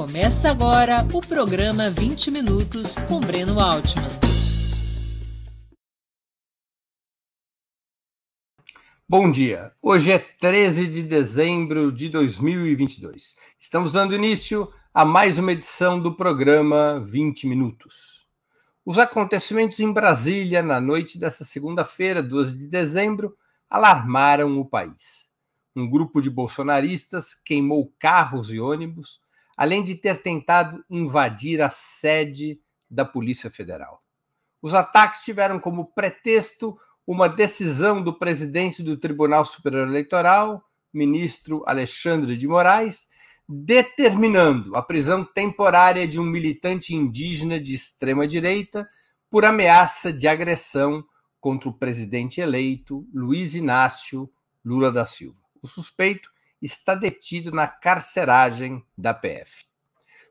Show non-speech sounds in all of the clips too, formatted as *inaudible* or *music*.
Começa agora o programa 20 Minutos com Breno Altman. Bom dia. Hoje é 13 de dezembro de 2022. Estamos dando início a mais uma edição do programa 20 Minutos. Os acontecimentos em Brasília na noite dessa segunda-feira, 12 de dezembro, alarmaram o país. Um grupo de bolsonaristas queimou carros e ônibus além de ter tentado invadir a sede da Polícia Federal. Os ataques tiveram como pretexto uma decisão do presidente do Tribunal Superior Eleitoral, ministro Alexandre de Moraes, determinando a prisão temporária de um militante indígena de extrema direita por ameaça de agressão contra o presidente eleito Luiz Inácio Lula da Silva. O suspeito está detido na carceragem da PF.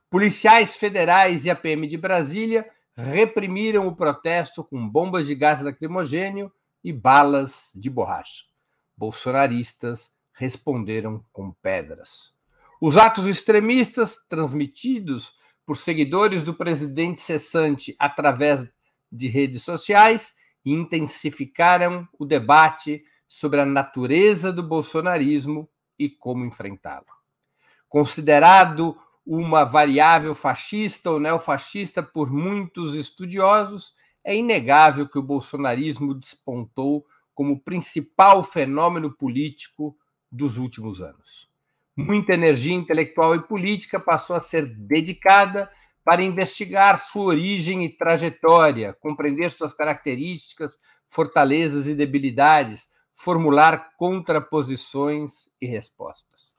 Policiais federais e a PM de Brasília reprimiram o protesto com bombas de gás lacrimogênio e balas de borracha. Bolsonaristas responderam com pedras. Os atos extremistas, transmitidos por seguidores do presidente cessante através de redes sociais, intensificaram o debate sobre a natureza do bolsonarismo e como enfrentá-lo. Considerado uma variável fascista ou neofascista por muitos estudiosos, é inegável que o bolsonarismo despontou como principal fenômeno político dos últimos anos. Muita energia intelectual e política passou a ser dedicada para investigar sua origem e trajetória, compreender suas características, fortalezas e debilidades, formular contraposições e respostas.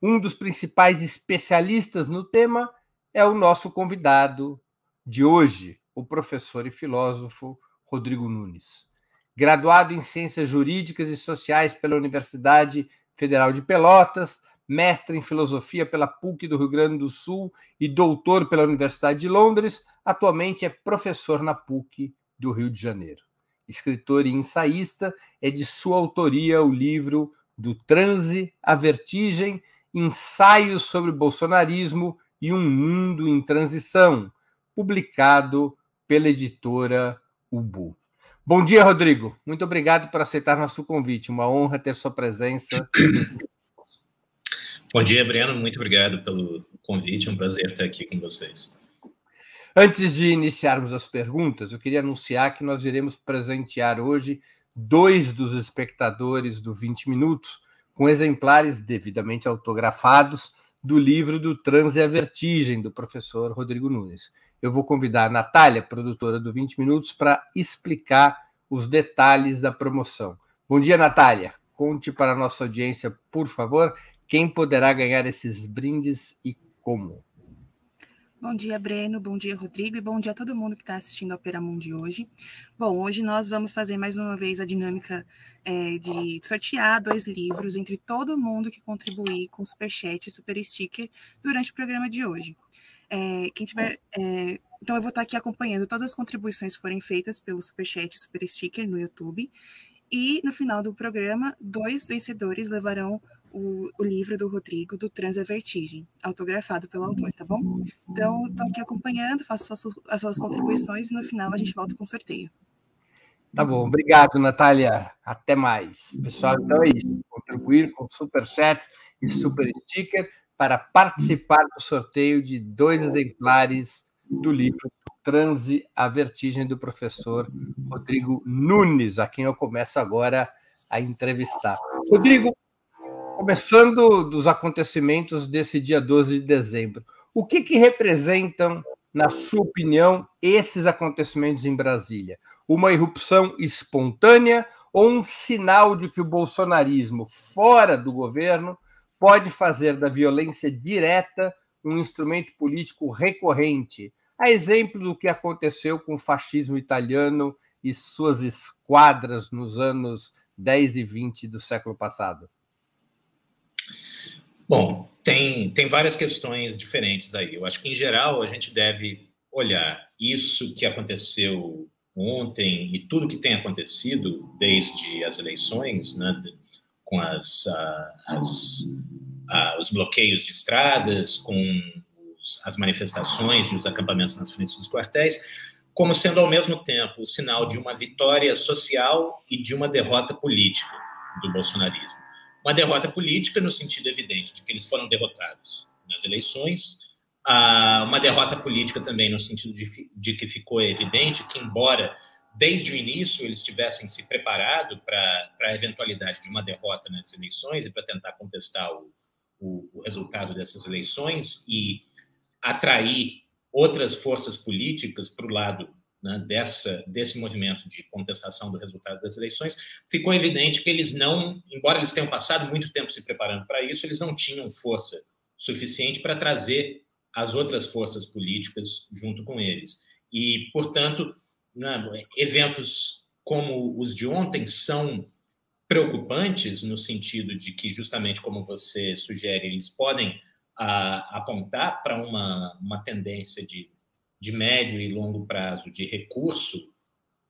Um dos principais especialistas no tema é o nosso convidado de hoje, o professor e filósofo Rodrigo Nunes. Graduado em Ciências Jurídicas e Sociais pela Universidade Federal de Pelotas, mestre em Filosofia pela PUC do Rio Grande do Sul e doutor pela Universidade de Londres, atualmente é professor na PUC do Rio de Janeiro escritor e ensaísta, é de sua autoria o livro Do Transe à Vertigem, Ensaios sobre Bolsonarismo e um Mundo em Transição, publicado pela editora Ubu. Bom dia, Rodrigo. Muito obrigado por aceitar nosso convite. Uma honra ter sua presença. Bom dia, Breno. Muito obrigado pelo convite. É um prazer estar aqui com vocês. Antes de iniciarmos as perguntas, eu queria anunciar que nós iremos presentear hoje dois dos espectadores do 20 Minutos com exemplares devidamente autografados do livro do Transe a Vertigem, do professor Rodrigo Nunes. Eu vou convidar a Natália, produtora do 20 Minutos, para explicar os detalhes da promoção. Bom dia, Natália. Conte para a nossa audiência, por favor, quem poderá ganhar esses brindes e como. Bom dia, Breno. Bom dia, Rodrigo. E bom dia a todo mundo que está assistindo ao Opera Mundi hoje. Bom, hoje nós vamos fazer mais uma vez a dinâmica é, de sortear dois livros entre todo mundo que contribuir com Superchat e Super Sticker durante o programa de hoje. É, quem tiver. É, então, eu vou estar aqui acompanhando todas as contribuições que forem feitas pelo Superchat e Super Sticker no YouTube. E no final do programa, dois vencedores levarão o, o, livro do Rodrigo, do Trans a Vertigem, autografado pelo autor, tá bom? Então, estou aqui acompanhando, faço suas, as suas contribuições e no final a gente volta com o sorteio. Tá bom, obrigado, Natália. Até mais. Pessoal, então é isso. Contribuir com super chat e super sticker para participar do sorteio de dois exemplares do livro Transe a Vertigem do professor Rodrigo Nunes, a quem eu começo agora a entrevistar. Rodrigo, Começando dos acontecimentos desse dia 12 de dezembro, o que, que representam, na sua opinião, esses acontecimentos em Brasília? Uma irrupção espontânea ou um sinal de que o bolsonarismo, fora do governo, pode fazer da violência direta um instrumento político recorrente, a exemplo do que aconteceu com o fascismo italiano e suas esquadras nos anos 10 e 20 do século passado? Bom, tem, tem várias questões diferentes aí. Eu acho que, em geral, a gente deve olhar isso que aconteceu ontem e tudo que tem acontecido desde as eleições, né, com as, as, os bloqueios de estradas, com os, as manifestações e os acampamentos nas frentes dos quartéis, como sendo ao mesmo tempo o sinal de uma vitória social e de uma derrota política do bolsonarismo. Uma derrota política no sentido evidente de que eles foram derrotados nas eleições, uma derrota política também no sentido de, de que ficou evidente que, embora desde o início eles tivessem se preparado para a eventualidade de uma derrota nas eleições e para tentar contestar o, o, o, resultado dessas eleições e atrair outras forças políticas para o lado né, dessa, desse movimento de contestação do resultado das eleições, ficou evidente que eles não, embora eles tenham passado muito tempo se preparando para isso, eles não tinham força suficiente para trazer as outras forças políticas junto com eles. E, portanto, né, eventos como os de ontem são preocupantes no sentido de que, justamente como você sugere, eles podem a, apontar para uma, uma tendência de, de médio e longo prazo de recurso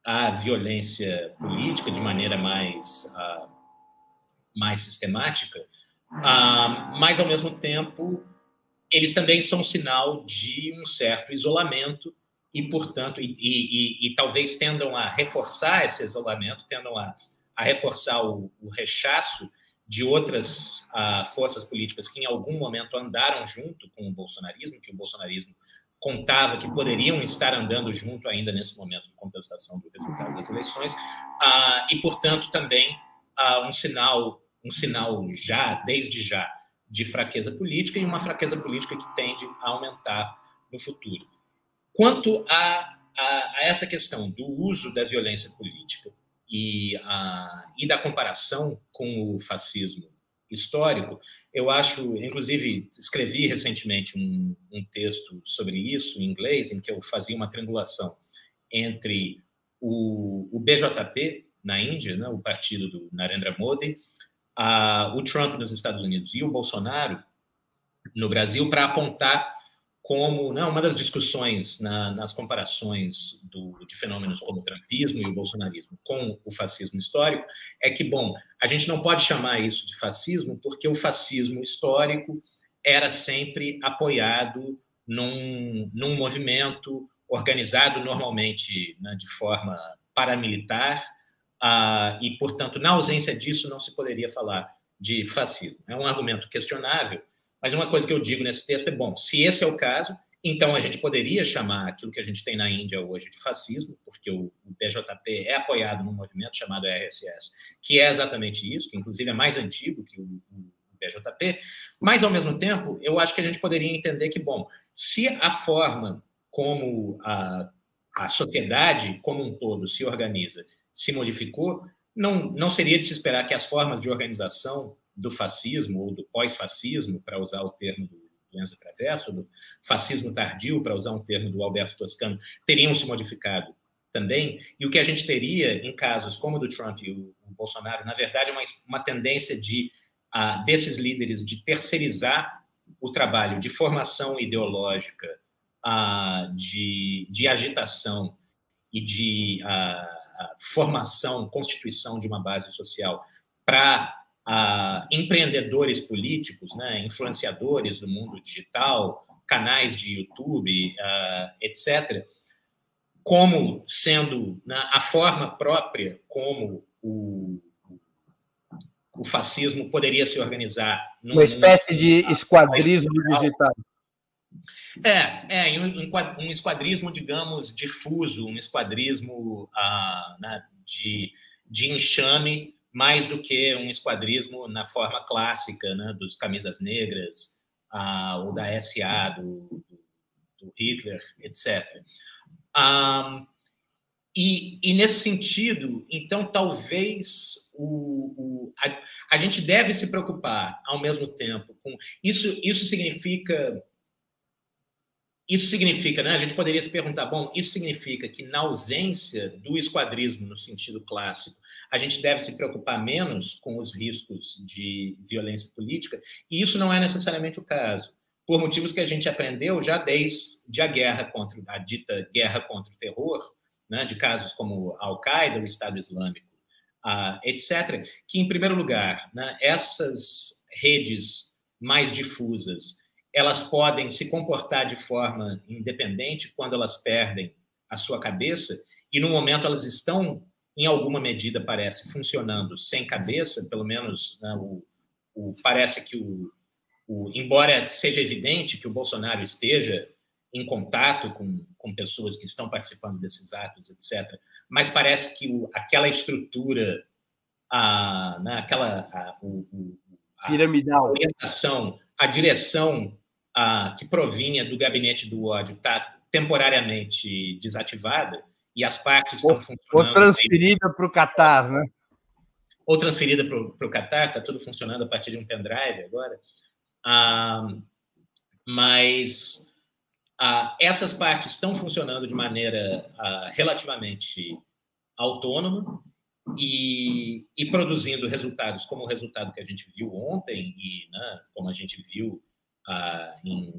à violência política de maneira mais, uh, mais sistemática, uh, mas, ao mesmo tempo, eles também são sinal de um certo isolamento e, portanto, e, e, e, talvez tendam a reforçar esse isolamento, tendam a, a reforçar o, o, rechaço de outras uh, forças políticas que em algum momento andaram junto com o bolsonarismo, que o bolsonarismo contava que poderiam estar andando junto ainda nesse momento de contestação do resultado das eleições, uh, e, portanto, também uh, um sinal, um sinal já, desde já, de fraqueza política e uma fraqueza política que tende a aumentar no futuro. Quanto a, a, a essa questão do uso da violência política e, a, e da comparação com o fascismo histórico, eu acho, inclusive, escrevi recentemente um, um, texto sobre isso em inglês, em que eu fazia uma triangulação entre o, o BJP na Índia, né, o partido do Narendra Modi, a, o Trump nos Estados Unidos e o Bolsonaro no Brasil para apontar como né, uma das discussões na, nas comparações do, de fenômenos como o trumpismo e o bolsonarismo com o fascismo histórico é que, bom, a gente não pode chamar isso de fascismo porque o fascismo histórico era sempre apoiado num, num movimento organizado normalmente né, de forma paramilitar ah, e, portanto, na ausência disso, não se poderia falar de fascismo. É um argumento questionável, mas uma coisa que eu digo nesse texto é: bom, se esse é o caso, então a gente poderia chamar aquilo que a gente tem na Índia hoje de fascismo, porque o, BJP é apoiado num movimento chamado RSS, que é exatamente isso, que inclusive é mais antigo que o, o BJP, mas ao mesmo tempo, eu acho que a gente poderia entender que, bom, se a forma como a, a sociedade como um todo se organiza se modificou, não, não seria de se esperar que as formas de organização do fascismo ou do pós-fascismo, para usar o termo do Enzo Traverso, do fascismo tardio, para usar um termo do Alberto Toscano, teriam se modificado também. E o que a gente teria em casos como o do Trump e o, Bolsonaro, na verdade, é uma, uma tendência de uh, desses líderes de terceirizar o trabalho de formação ideológica, uh, de, de agitação e de uh, formação, constituição de uma base social para empreendedores políticos, né, influenciadores do mundo digital, canais de YouTube, uh, etc., como sendo né, a forma própria como o, o fascismo poderia se organizar. Uma espécie de esquadrismo digital. É, é um, esquadrismo, digamos, difuso, um esquadrismo ah, né, de, de enxame, mais do que um esquadrismo na forma clássica né, dos camisas negras ou da SA, do, do Hitler, etc. Ah, e, e, nesse sentido, então, talvez o, o a, a, gente deve se preocupar ao mesmo tempo com. Isso, isso significa isso significa, né? A gente poderia se perguntar, bom, isso significa que na ausência do esquadrismo no sentido clássico, a gente deve se preocupar menos com os riscos de violência política? E isso não é necessariamente o caso, por motivos que a gente aprendeu já desde a guerra contra a dita guerra contra o terror, né? De casos como Al-Qaeda, o Estado Islâmico, uh, etc. Que em primeiro lugar, né? Essas redes mais difusas elas podem se comportar de forma independente quando elas perdem a sua cabeça, e no momento elas estão, em alguma medida, parece, funcionando sem cabeça, pelo menos né, o, o, parece que o, o, embora seja evidente que o Bolsonaro esteja em contato com, com pessoas que estão participando desses atos, etc., mas parece que o, aquela estrutura, a, né, aquela a, o, a piramidal orientação, a direção a, que provinha do gabinete do ódio está temporariamente desativada e as partes estão funcionando. Ou transferida para o Catar, né? Ou transferida para o Catar, está tudo funcionando a partir de um pendrive agora. Ah, mas ah, essas partes estão funcionando de maneira ah, relativamente autônoma e, e, produzindo resultados como o resultado que a gente viu ontem e né, como a gente viu ah, em,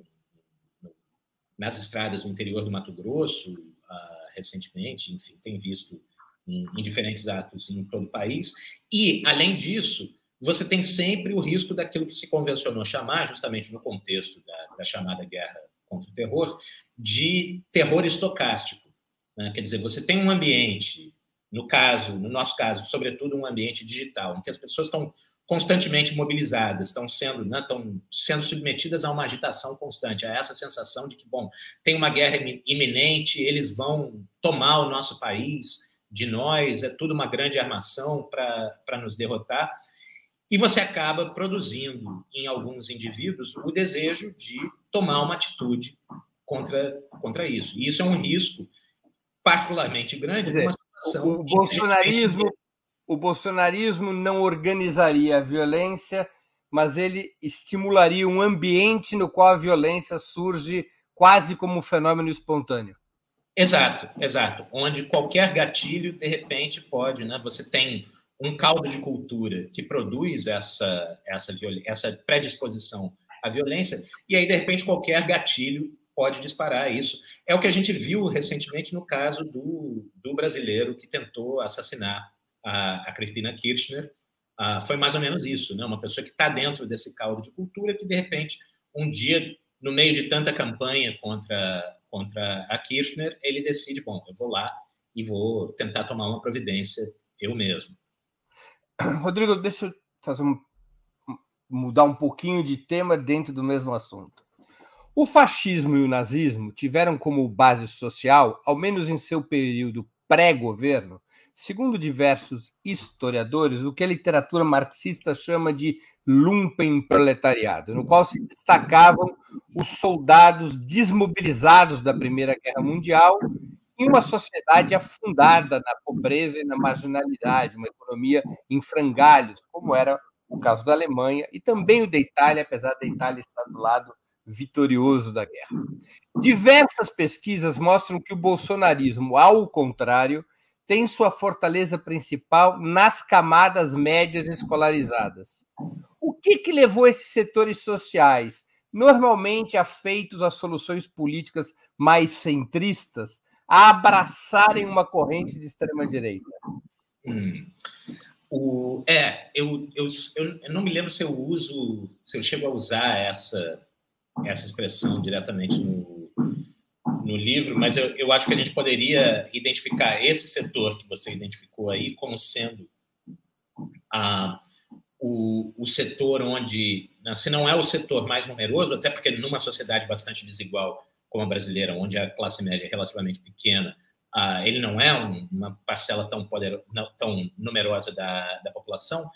nas estradas do interior do Mato Grosso ah, recentemente, enfim, tem visto em, em diferentes atos em todo o país. E, além disso, você tem sempre o risco daquilo que se convencionou chamar, justamente no contexto da, da chamada guerra contra o terror, de terror estocástico. Né? Quer dizer, você tem um ambiente, no caso, no nosso caso, sobretudo um ambiente digital, em que as pessoas estão constantemente mobilizadas, estão sendo, né, estão sendo submetidas a uma agitação constante, a essa sensação de que, bom, tem uma guerra iminente, eles vão tomar o nosso país de nós, é tudo uma grande armação para nos derrotar. E você acaba produzindo em alguns indivíduos o desejo de tomar uma atitude contra, contra isso. E isso é um risco particularmente grande dizer, o, o bolsonarismo o bolsonarismo não organizaria a violência, mas ele estimularia um ambiente no qual a violência surge quase como um fenômeno espontâneo. Exato, exato. Onde qualquer gatilho, de repente, pode, né? Você tem um caldo de cultura que produz essa, essa, essa predisposição à violência, e aí, de repente, qualquer gatilho pode disparar isso. É o que a gente viu recentemente no caso do, do brasileiro que tentou assassinar a, a Cristina Kirchner, uh, foi mais ou menos isso, né? Uma pessoa que está dentro desse caldo de cultura que de repente um dia, no meio de tanta campanha contra contra a Kirchner, ele decide, bom, eu vou lá e vou tentar tomar uma providência eu mesmo. Rodrigo, deixa eu fazer um, mudar um pouquinho de tema dentro do mesmo assunto. O fascismo e o nazismo tiveram como base social, ao menos em seu período pré-governo, segundo diversos historiadores, o que a literatura marxista chama de lumpenproletariado, no qual se destacavam os soldados desmobilizados da Primeira Guerra Mundial em uma sociedade afundada na pobreza e na marginalidade, uma economia em frangalhos, como era o caso da Alemanha e também o da Itália, apesar da Itália estar do lado vitorioso da guerra. Diversas pesquisas mostram que o bolsonarismo, ao contrário, tem sua fortaleza principal nas camadas médias escolarizadas. O que, que levou esses setores sociais, normalmente afeitos a soluções políticas mais centristas, a abraçarem uma corrente de extrema-direita? Hum. O, é, eu, eu, eu não me lembro se eu uso, se eu chego a usar essa, essa expressão diretamente no, no livro, mas eu, eu acho que a gente poderia identificar esse setor que você identificou aí como sendo a, o, o setor onde, né, se não é o setor mais numeroso, até porque numa sociedade bastante desigual como a brasileira, onde a classe média é relativamente pequena, ele não é um, uma parcela tão, poder, tão numerosa da, da população,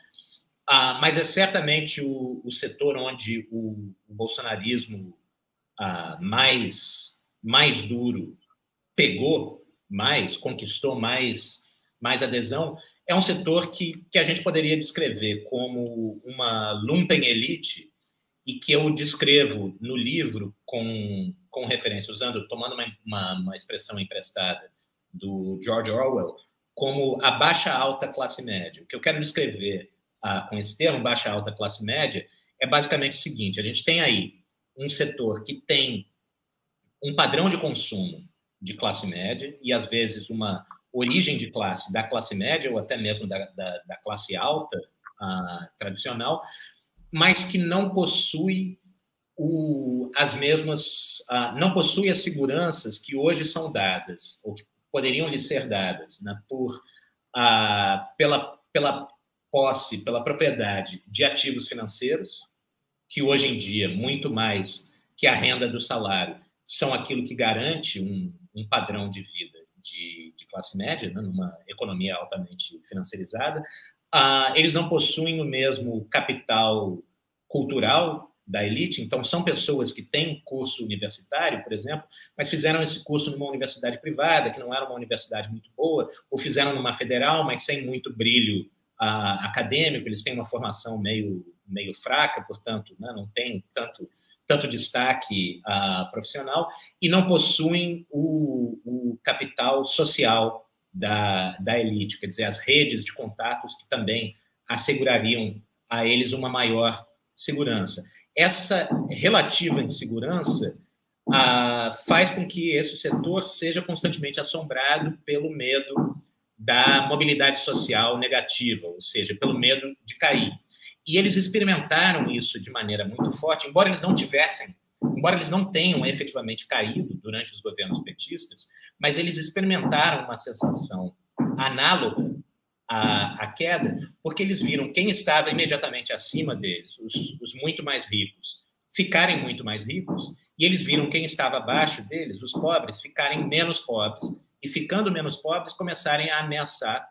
uh, mas é certamente o, o setor onde o, o bolsonarismo uh, mais mais duro pegou mais, conquistou mais, mais adesão, é um setor que, que a gente poderia descrever como uma lumpen elite e que eu descrevo no livro com, com referência, usando, tomando uma, uma, uma expressão emprestada do George Orwell, como a baixa alta classe média. O que eu quero descrever ah, com esse termo, baixa alta classe média, é basicamente o seguinte: a gente tem aí um setor que tem um padrão de consumo de classe média e, às vezes, uma origem de classe da classe média ou até mesmo da, da, da classe alta uh, tradicional, mas que não possui o, as mesmas, não possui as seguranças que hoje são dadas, ou que poderiam lhe ser dadas, né, por, uh, pela, pela posse, pela propriedade de ativos financeiros, que hoje em dia, muito mais que a renda do salário, são aquilo que garante um, um padrão de vida de, de classe média, né, numa economia altamente financiarizada. Uh, eles não possuem o mesmo capital cultural da elite, então são pessoas que têm curso universitário, por exemplo, mas fizeram esse curso numa universidade privada, que não era uma universidade muito boa, ou fizeram numa federal, mas sem muito brilho uh, acadêmico, eles têm uma formação meio, meio fraca, portanto, né, não tem tanto, tanto destaque uh, profissional, e não possuem o, o capital social da, da elite, quer dizer, as redes de contatos que também assegurariam a eles uma maior segurança. Essa relativa insegurança ah, faz com que esse setor seja constantemente assombrado pelo medo da mobilidade social negativa, ou seja, pelo medo de cair. E eles experimentaram isso de maneira muito forte, embora eles não tivessem, embora eles não tenham efetivamente caído durante os governos petistas, mas eles experimentaram uma sensação análoga a, a, queda, porque eles viram quem estava imediatamente acima deles, os, os, muito mais ricos, ficarem muito mais ricos, e eles viram quem estava abaixo deles, os pobres, ficarem menos pobres, e ficando menos pobres, começarem a ameaçar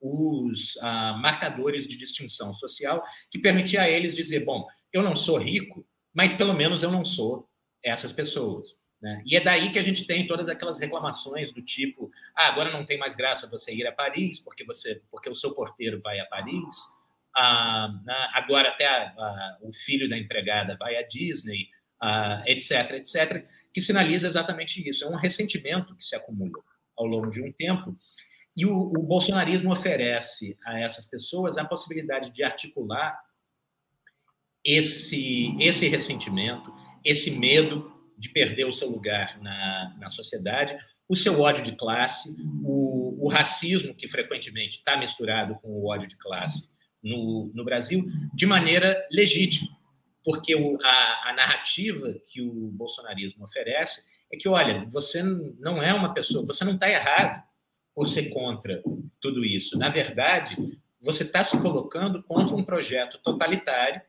os ah, marcadores de distinção social, que permitia a eles dizer: bom, eu não sou rico, mas pelo menos eu não sou essas pessoas. Né? E é daí que a gente tem todas aquelas reclamações do tipo: ah, agora não tem mais graça você ir a Paris porque você, porque o seu porteiro vai a Paris. Ah, né? agora até a, a, o filho da empregada vai a Disney, ah, etc, etc, que sinaliza exatamente isso. É um ressentimento que se acumula ao longo de um tempo. E o, o bolsonarismo oferece a essas pessoas a possibilidade de articular esse, esse ressentimento, esse medo de perder o seu lugar na, na sociedade, o seu ódio de classe, o, o racismo que frequentemente está misturado com o ódio de classe no, no Brasil, de maneira legítima, porque o, a, a narrativa que o bolsonarismo oferece é que, olha, você não é uma pessoa, você não está errado por ser contra tudo isso. Na verdade, você está se colocando contra um projeto totalitário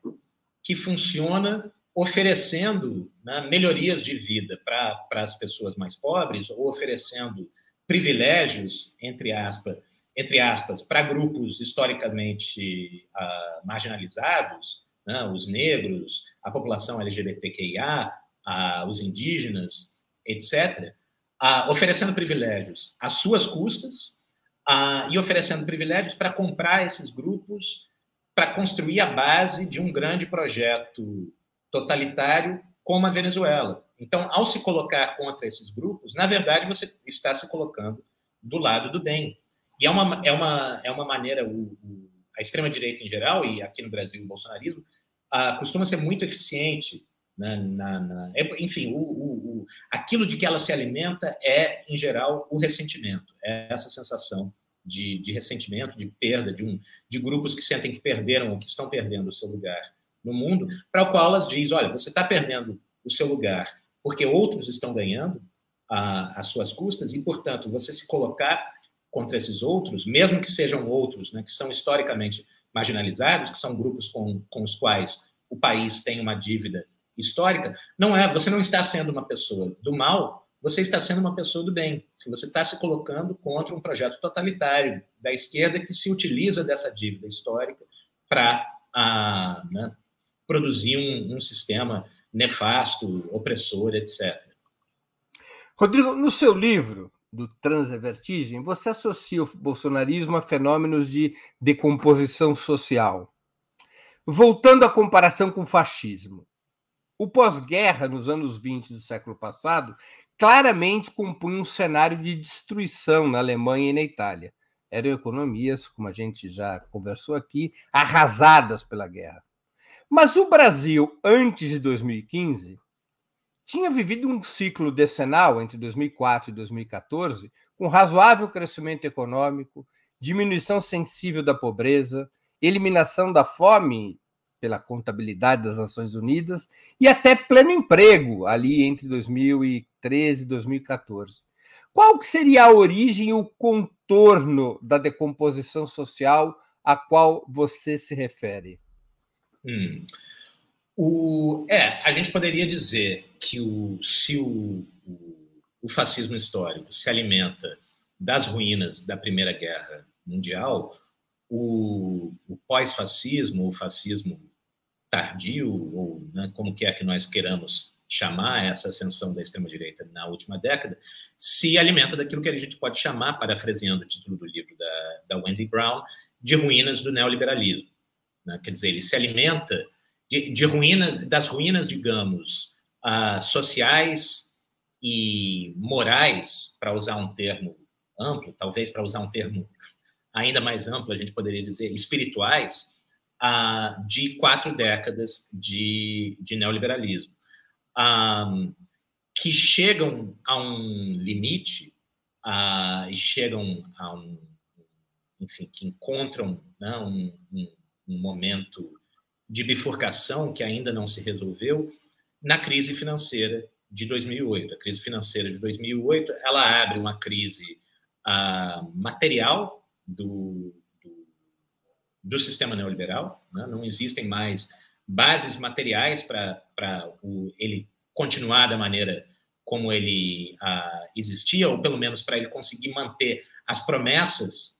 que funciona oferecendo né, melhorias de vida para as pessoas mais pobres ou oferecendo privilégios, entre aspas, entre aspas para grupos historicamente uh, marginalizados, né, os negros, a população LGBTQIA, uh, os indígenas, etc., uh, oferecendo privilégios às suas custas e oferecendo privilégios para comprar esses grupos para construir a base de um grande projeto totalitário como a Venezuela. Então, ao se colocar contra esses grupos, na verdade, você está se colocando do lado do bem. E é uma, é uma, é uma maneira, o, o, a extrema-direita em geral, e aqui no Brasil o bolsonarismo, ah, costuma ser muito eficiente. Na, na, na é, enfim, o, o, aquilo de que ela se alimenta é, em geral, o ressentimento, é essa sensação de, de ressentimento, de perda, de, um, de grupos que sentem que perderam ou que estão perdendo o seu lugar no mundo, para o qual elas dizem: olha, você está perdendo o seu lugar porque outros estão ganhando às suas custas, e, portanto, você se colocar contra esses outros, mesmo que sejam outros, né, que são historicamente marginalizados, que são grupos com, com os quais o país tem uma dívida histórica, não é, você não está sendo uma pessoa do mal, você está sendo uma pessoa do bem. Você está se colocando contra um projeto totalitário da esquerda que se utiliza dessa dívida histórica para né, produzir um, um sistema nefasto, opressor, etc. Rodrigo, no seu livro do Transevertigem, você associa o bolsonarismo a fenômenos de decomposição social. Voltando à comparação com o fascismo, o pós-guerra, nos anos 20 do século passado, claramente compunha um cenário de destruição na Alemanha e na Itália. Eram economias, como a gente já conversou aqui, arrasadas pela guerra. Mas o Brasil, antes de 2015, tinha vivido um ciclo decenal entre 2004 e 2014 com razoável crescimento econômico, diminuição sensível da pobreza, eliminação da fome pela contabilidade das Nações Unidas e até pleno emprego ali entre 2013 e 2014. Qual que seria a origem e o contorno da decomposição social a qual você se refere? Hum. O, é, a gente poderia dizer que o, se o, o, fascismo histórico se alimenta das ruínas da Primeira Guerra Mundial, o, o pós-fascismo, o fascismo tardio, ou né, como quer que nós queiramos chamar essa ascensão da extrema-direita na última década, se alimenta daquilo que a gente pode chamar, parafraseando o título do livro da, da Wendy Brown, de ruínas do neoliberalismo. Né? Quer dizer, ele se alimenta de, de ruínas, das ruínas, digamos, uh, sociais e morais, para usar um termo amplo, talvez para usar um termo ainda mais amplo, a gente poderia dizer, espirituais, uh, de quatro décadas de, de neoliberalismo, um, que chegam a um limite uh, e chegam a um, enfim, que encontram né, um, um, um momento de bifurcação que ainda não se resolveu na crise financeira de 2008. A crise financeira de 2008 ela abre uma crise uh, material do, do, sistema neoliberal. Né? Não existem mais bases materiais para ele continuar da maneira como ele uh, existia, ou pelo menos para ele conseguir manter as promessas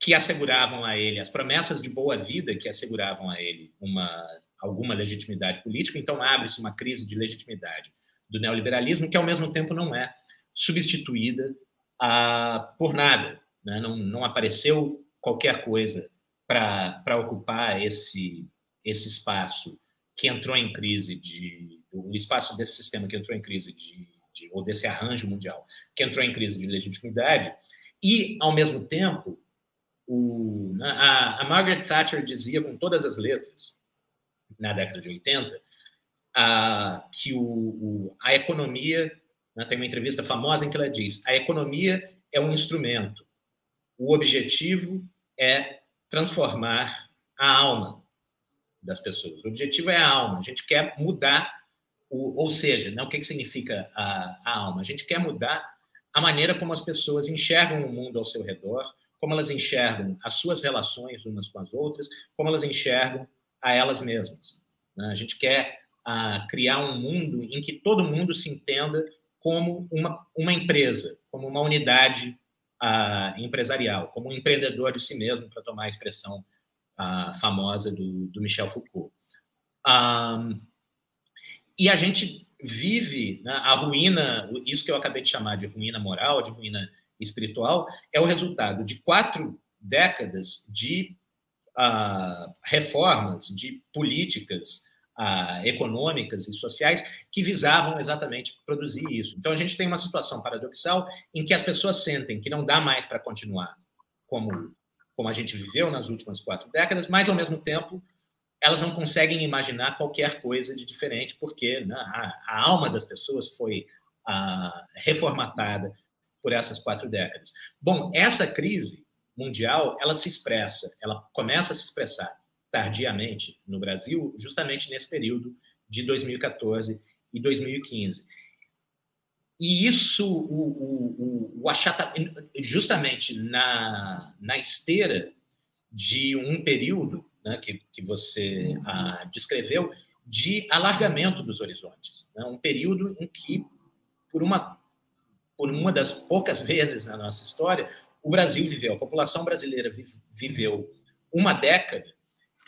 que asseguravam a ele, as promessas de boa vida que asseguravam a ele uma, alguma legitimidade política. Então, abre-se uma crise de legitimidade do neoliberalismo, que ao mesmo tempo não é substituída ah, por nada. Né? Não, não apareceu qualquer coisa para ocupar esse, esse espaço que entrou em crise de o espaço desse sistema que entrou em crise de, de, ou desse arranjo mundial que entrou em crise de legitimidade e ao mesmo tempo o, a, a, Margaret Thatcher dizia com todas as letras, na década de 80, a, que o, o, a economia. Né, tem uma entrevista famosa em que ela diz: a economia é um instrumento, o objetivo é transformar a alma das pessoas. O objetivo é a alma. A gente quer mudar, o, ou seja, né, o que, significa a, a alma? A gente quer mudar a maneira como as pessoas enxergam o mundo ao seu redor, como elas enxergam as suas relações umas com as outras, como elas enxergam a elas mesmas. Né? A gente quer criar um mundo em que todo mundo se entenda como uma, uma empresa, como uma unidade empresarial, como um empreendedor de si mesmo, para tomar a expressão a, famosa do, do, Michel Foucault. e a gente vive né, a ruína, isso que eu acabei de chamar de ruína moral, de ruína espiritual é o resultado de quatro décadas de uh, reformas, de políticas uh, econômicas e sociais que visavam exatamente produzir isso. Então, a gente tem uma situação paradoxal em que as pessoas sentem que não dá mais para continuar como, como a gente viveu nas últimas quatro décadas, mas, ao mesmo tempo, elas não conseguem imaginar qualquer coisa de diferente, porque né, a, a, alma das pessoas foi uh, reformatada por essas quatro décadas. Bom, essa crise mundial, ela se expressa, ela começa a se expressar tardiamente no Brasil, justamente nesse período de 2014 e 2015. E isso, o, o, o, justamente na, na esteira de um período né, que, que você ah, descreveu, de alargamento dos horizontes. Né, um período em que, por uma por uma das poucas vezes na nossa história, o Brasil viveu, a população brasileira viveu uma década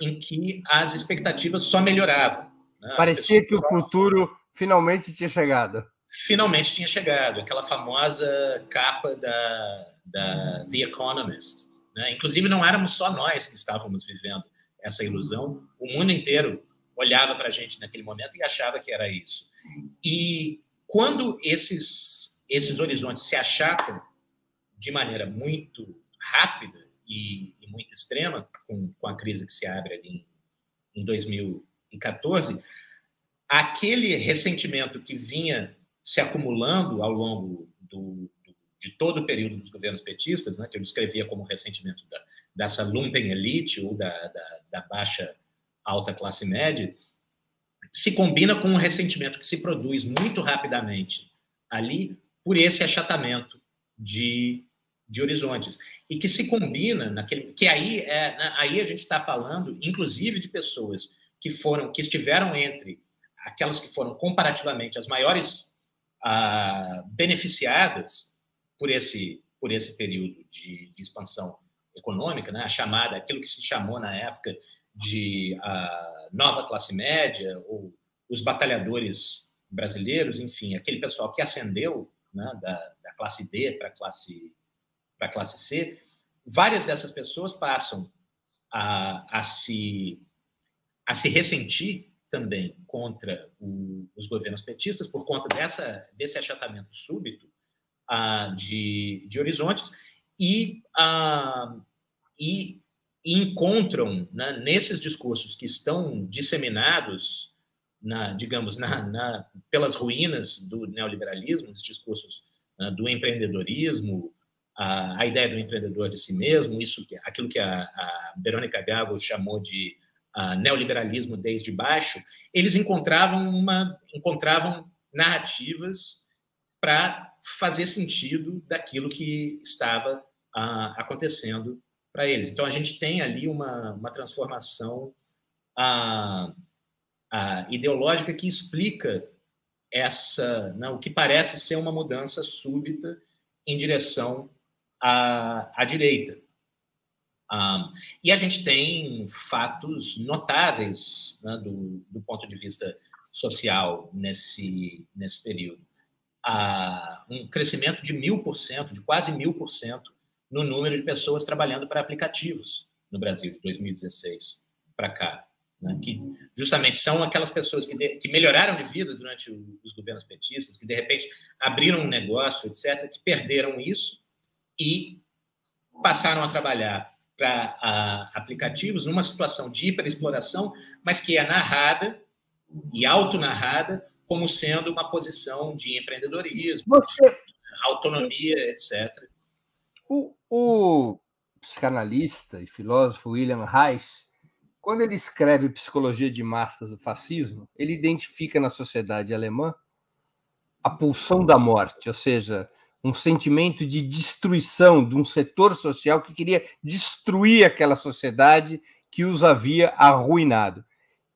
em que as expectativas só melhoravam. Né? Parecia que o futuro finalmente tinha chegado. Finalmente tinha chegado, aquela famosa capa da, da The Economist. Né? Inclusive, não éramos só nós que estávamos vivendo essa ilusão, o mundo inteiro olhava para a gente naquele momento e achava que era isso. E quando esses esses horizontes se achatam de maneira muito rápida e, e muito extrema, com, com, a crise que se abre ali em, em 2014, aquele ressentimento que vinha se acumulando ao longo do, do, de todo o período dos governos petistas, né, que eu descrevia como ressentimento da, dessa lumpen elite ou da, da, da baixa alta classe média, se combina com um ressentimento que se produz muito rapidamente ali por esse achatamento de, de horizontes e que se combina naquele que aí é né, aí a gente está falando inclusive de pessoas que foram que estiveram entre aquelas que foram comparativamente as maiores ah, beneficiadas por esse por esse período de, de, expansão econômica, né? a chamada aquilo que se chamou na época de a nova classe média ou os batalhadores brasileiros, enfim, aquele pessoal que ascendeu né, da, da classe D para a classe para a classe C, várias dessas pessoas passam a, a se a se ressentir também contra o, os governos petistas por conta dessa, desse achatamento súbito uh, de, de horizontes e, e, e, encontram né, nesses discursos que estão disseminados, na, digamos, na, na, pelas ruínas do neoliberalismo, os discursos uh, do empreendedorismo, a, a, ideia do empreendedor de si mesmo, isso que aquilo que a, a Verônica Gago chamou de uh, neoliberalismo desde baixo, eles encontravam uma encontravam narrativas para fazer sentido daquilo que estava acontecendo para eles. Então a gente tem ali uma, uma transformação ideológica que explica essa, não, né, o que parece ser uma mudança súbita em direção à, à direita. Um, e a gente tem fatos notáveis né, do, do, ponto de vista social nesse, nesse período. Uh, um crescimento de mil por cento, de quase mil por cento, no número de pessoas trabalhando para aplicativos no Brasil de 2016 para cá. Né, que justamente são aquelas pessoas que, de, que melhoraram de vida durante os governos petistas, que de repente abriram um negócio, etc., que perderam isso e passaram a trabalhar para aplicativos numa situação de hiperexploração, mas que é narrada e autonarrada como sendo uma posição de empreendedorismo, Você... autonomia, etc. O, o, psicanalista e filósofo William Reich, quando ele escreve Psicologia de Massas do Fascismo, ele identifica na sociedade alemã a pulsão da morte, ou seja, um sentimento de destruição de um setor social que queria destruir aquela sociedade que os havia arruinado.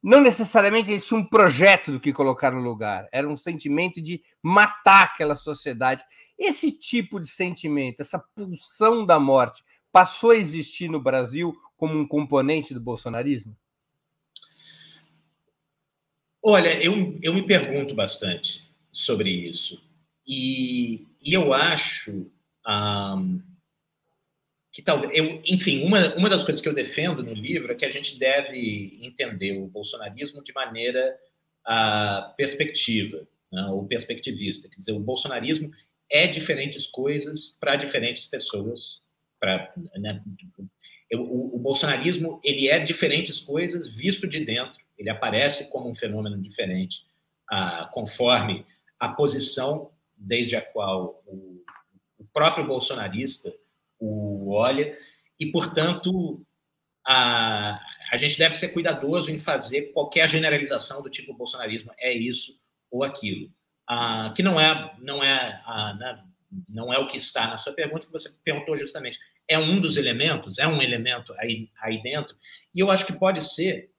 Não necessariamente eles tinham um projeto do que colocar no lugar, era um sentimento de matar aquela sociedade. Esse tipo de sentimento, essa pulsão da morte, passou a existir no Brasil como um componente do bolsonarismo? Olha, eu, eu me pergunto bastante sobre isso. E, e eu acho um, que talvez. Eu, enfim, uma, uma das coisas que eu defendo no livro é que a gente deve entender o bolsonarismo de maneira uh, perspectiva, né, ou perspectivista. Quer dizer, o bolsonarismo é diferentes coisas para diferentes pessoas. Pra, né, o, o, bolsonarismo ele é diferentes coisas visto de dentro. Ele aparece como um fenômeno diferente, uh, conforme a posição desde a qual o, o próprio bolsonarista o olha, e, portanto, a, a gente deve ser cuidadoso em fazer qualquer generalização do tipo bolsonarismo é isso ou aquilo. Ah, que não é, não, é, ah, não é o que está na sua pergunta, que você perguntou justamente. É um dos elementos, é um elemento aí, aí dentro, e eu acho que pode ser,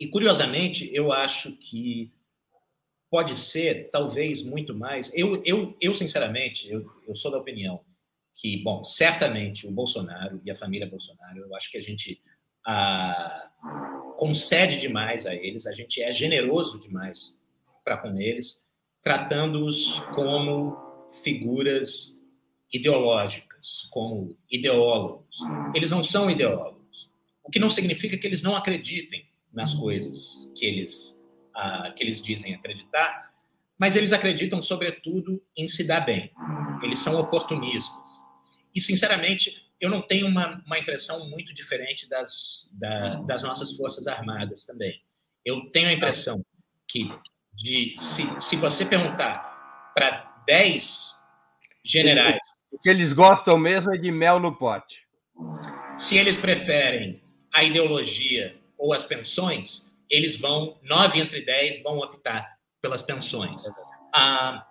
e curiosamente, eu acho que pode ser, talvez, muito mais. Eu, eu, eu sinceramente, eu, eu sou da opinião que, bom, certamente o Bolsonaro e a família Bolsonaro, eu acho que a gente ah, concede demais a eles, a gente é generoso demais para com eles, tratando-os como figuras ideológicas, como ideólogos. Eles não são ideólogos, o que não significa que eles não acreditem nas coisas que eles que eles dizem acreditar, mas eles acreditam, sobretudo, em se dar bem. Eles são oportunistas. E, sinceramente, eu não tenho uma, uma impressão muito diferente das, da, das nossas Forças Armadas também. Eu tenho a impressão que, de, se, se você perguntar para 10 generais. O que eles gostam mesmo é de mel no pote. Se eles preferem a ideologia ou as pensões, eles vão, nove entre dez vão optar pelas pensões. Ah,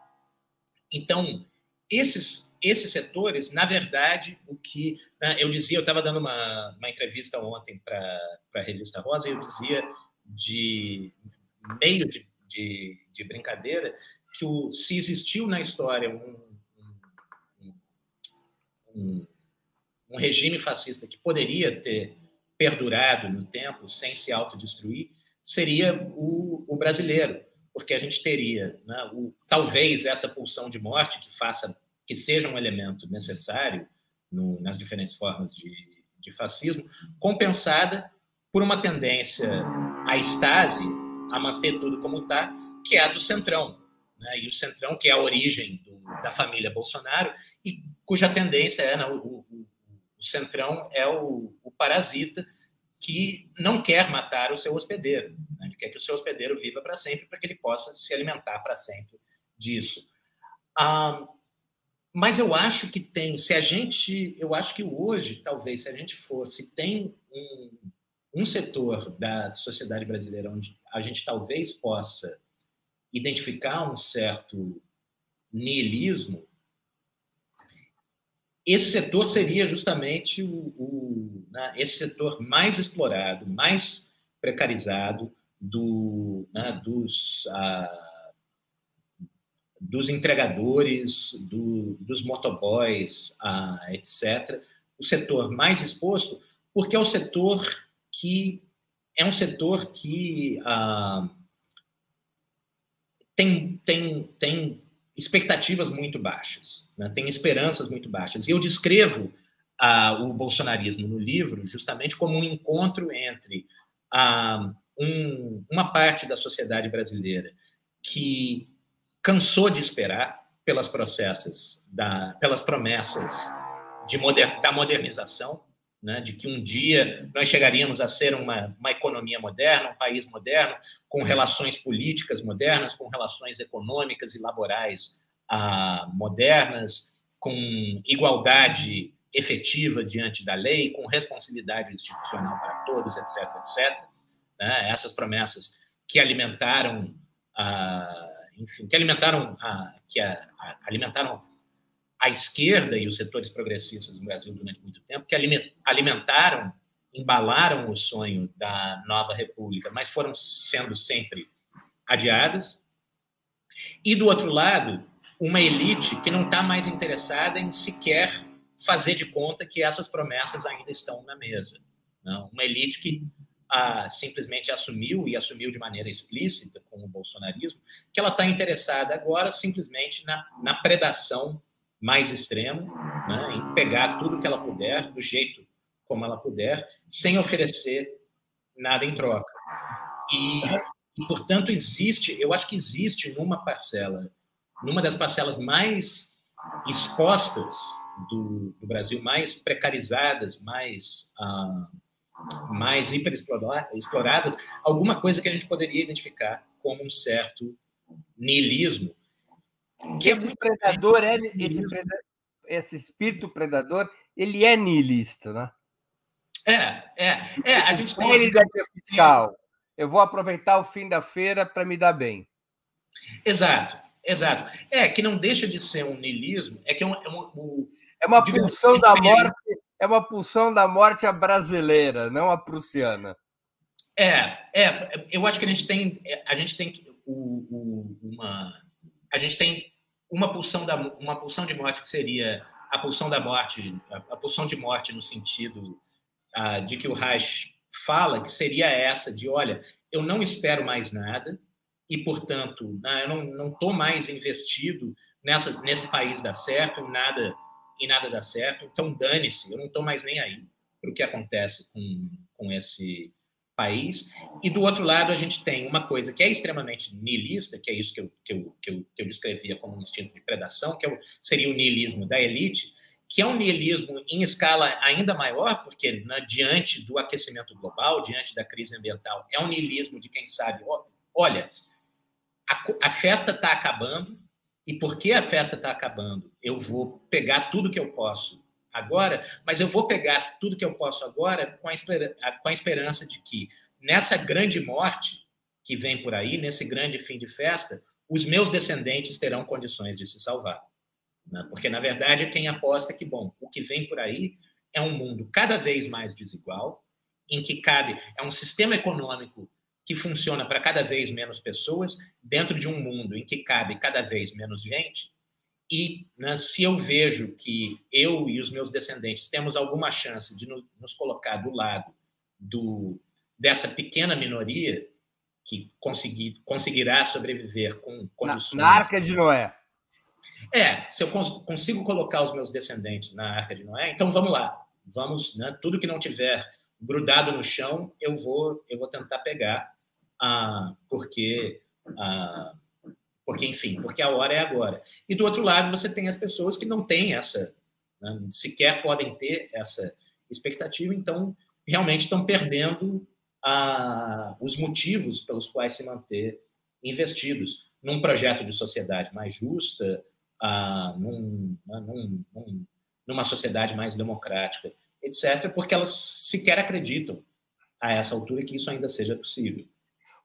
então, esses, esses setores, na verdade, o que. Né, eu dizia, eu estava dando uma, uma entrevista ontem para a revista Rosa, e eu dizia, de meio de, de, de brincadeira, que o, se existiu na história um, um, um, um regime fascista que poderia ter perdurado no tempo sem se autodestruir, seria o, o brasileiro, porque a gente teria, né, o, talvez essa pulsão de morte que faça que seja um elemento necessário no, nas diferentes formas de, de fascismo, compensada por uma tendência à estase, a manter tudo como está, que é a do centrão, né? e o centrão que é a origem do, da família Bolsonaro e cuja tendência é né, o, o, o, centrão é o, o parasita que não quer matar o seu hospedeiro. Né? Ele quer que o seu hospedeiro viva para sempre, para que ele possa se alimentar para sempre disso. Ah, mas eu acho que tem, se a gente, eu acho que hoje, talvez, se a gente fosse, tem um, um setor da sociedade brasileira onde a gente talvez possa identificar um certo niilismo, esse setor seria justamente o, o né, esse setor mais explorado, mais precarizado do, né, dos, ah, dos entregadores, do, dos motoboys, ah, etc. O setor mais exposto, porque é o setor que é um setor que ah, tem, tem, tem expectativas muito baixas, né? tem esperanças muito baixas. E eu descrevo ah, o bolsonarismo no livro justamente como um encontro entre ah, um, uma parte da sociedade brasileira que cansou de esperar pelas processos, da, pelas promessas de moder, da modernização, né, de que um dia nós chegaríamos a ser uma, uma economia moderna, um país moderno, com relações políticas modernas, com relações econômicas e laborais ah, modernas, com igualdade efetiva diante da lei, com responsabilidade institucional para todos, etc., etc. Né, essas promessas que alimentaram, ah, enfim, que alimentaram, ah, que alimentaram a esquerda e os setores progressistas no Brasil durante muito tempo, que alimentaram, embalaram o sonho da nova república, mas foram sendo sempre adiadas. E, do outro lado, uma elite que não está mais interessada em sequer fazer de conta que essas promessas ainda estão na mesa. Não? Uma elite que ah, simplesmente assumiu, e assumiu de maneira explícita com o bolsonarismo, que ela está interessada agora simplesmente na, na predação mais extremo, né, em pegar tudo que ela puder, do jeito como ela puder, sem oferecer nada em troca. E, e, portanto, existe, eu acho que existe numa parcela, numa das parcelas mais expostas do, do Brasil, mais precarizadas, mais, ah, mais hiperexploradas, alguma coisa que a gente poderia identificar como um certo niilismo que esse predador é esse, predador, esse espírito predador, ele é niilista, né? É, é, é. A gente tem. Ele fiscal. Eu vou aproveitar o fim da feira para me dar bem. Exato, exato. É que não deixa de ser um niilismo, é que é, um, é, um, é uma pulsão da morte, é uma pulsão da morte brasileira, não a prussiana. É, é. Eu acho que a gente tem, a gente tem o, o, uma, a gente tem uma pulsão, da, uma pulsão de morte que seria a pulsão da morte, a, a pulsão de morte no sentido uh, de que o Reich fala, que seria essa de, olha, eu não espero mais nada e, portanto, né, eu não estou mais investido nessa, nesse país dar certo, em nada, em nada dar certo, então dane-se, eu não estou mais nem aí para o que acontece com, com esse país. E do outro lado, a gente tem uma coisa que é extremamente niilista, que é isso que eu, que eu, que eu, que eu descrevia como um instinto de predação, que é o, seria o niilismo da elite, que é um niilismo em escala ainda maior, porque né, diante do aquecimento global, diante da crise ambiental, é um niilismo de quem sabe, olha, a, a festa está acabando, e porque a festa está acabando, eu vou pegar tudo que eu posso agora, mas eu vou pegar tudo que eu posso agora com a, com a esperança de que nessa grande morte que vem por aí, nesse grande fim de festa, os meus descendentes terão condições de se salvar. Né? Porque, na verdade, quem aposta que, bom, o que vem por aí é um mundo cada vez mais desigual, em que cabe, é um sistema econômico que funciona para cada vez menos pessoas, dentro de um mundo em que cabe cada vez menos gente. E né, se eu vejo que eu e os meus descendentes temos alguma chance de no, nos colocar do lado do, dessa pequena minoria que conseguir, conseguirá sobreviver com condições. Na, na Arca de Noé. É, se eu cons consigo colocar os meus descendentes na Arca de Noé, então vamos lá. Vamos, né, tudo que não tiver grudado no chão, eu vou, eu vou tentar pegar, ah, porque, ah, porque, enfim, porque a hora é agora. E do outro lado, você tem as pessoas que não têm essa, né, sequer podem ter essa expectativa, então realmente estão perdendo ah, os motivos pelos quais se manter investidos num projeto de sociedade mais justa, ah, num, né, num, num, numa sociedade mais democrática, etc., porque elas sequer acreditam a essa altura que isso ainda seja possível.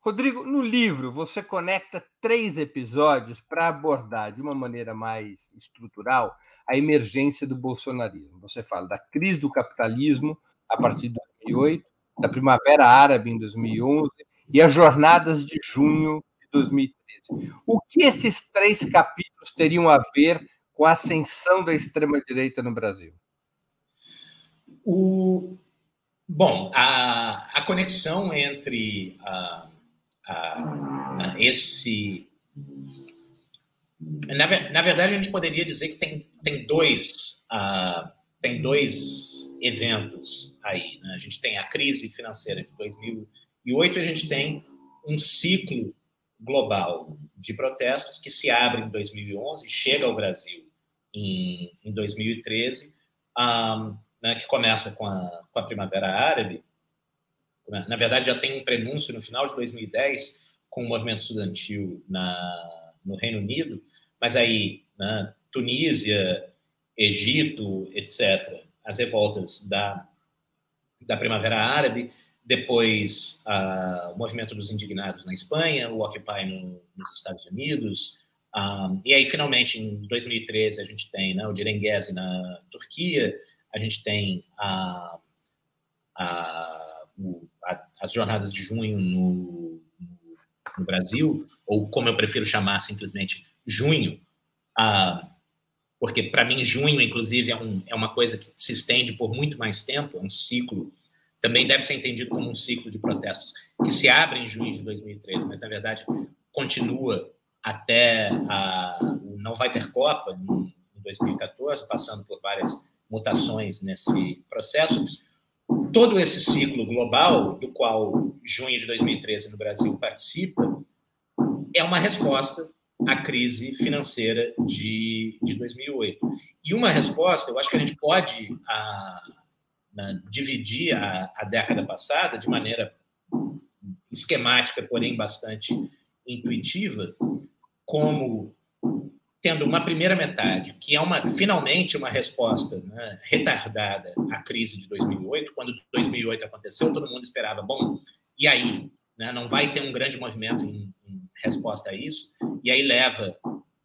Rodrigo, no livro você conecta três episódios para abordar de uma maneira mais estrutural a emergência do bolsonarismo. Você fala da crise do capitalismo a partir de 2008, da Primavera Árabe em 2011 e as jornadas de junho de 2013. O que esses três capítulos teriam a ver com a ascensão da extrema-direita no Brasil? O, bom, a, a conexão entre a, a, esse. Na, na, verdade, a gente poderia dizer que tem, tem dois. Uh, tem dois eventos aí. Né? A gente tem a crise financeira de 2008 e a gente tem um ciclo global de protestos que se abre em 2011, chega ao Brasil em, em 2013, um, né, que começa com a, com a Primavera Árabe. Na verdade, já tem um prenúncio no final de 2010 com o movimento estudantil na, no Reino Unido, mas aí né, Tunísia, Egito, etc., as revoltas da, da Primavera Árabe, depois o movimento dos indignados na Espanha, o Occupy no, nos Estados Unidos, e aí finalmente em 2013 a gente tem né, o Direngezi na Turquia, a gente tem a, a, o, as jornadas de junho no, no, Brasil, ou como eu prefiro chamar simplesmente junho, porque para mim junho, inclusive, é, um, é uma coisa que se estende por muito mais tempo, é um ciclo, também deve ser entendido como um ciclo de protestos que se abre em junho de 2013, mas na verdade continua até a, Não Vai Ter Copa, em 2014, passando por várias mutações nesse processo. Todo esse ciclo global, do qual junho de 2013 no Brasil participa, é uma resposta a crise financeira de, de 2008. E uma resposta, eu acho que a gente pode a, a, dividir a, a década passada de maneira esquemática, porém bastante intuitiva, como tendo uma primeira metade que é uma finalmente uma resposta né, retardada à crise de 2008. Quando 2008 aconteceu, todo mundo esperava, bom, e aí, né, não vai ter um grande movimento em, em resposta a isso? E aí leva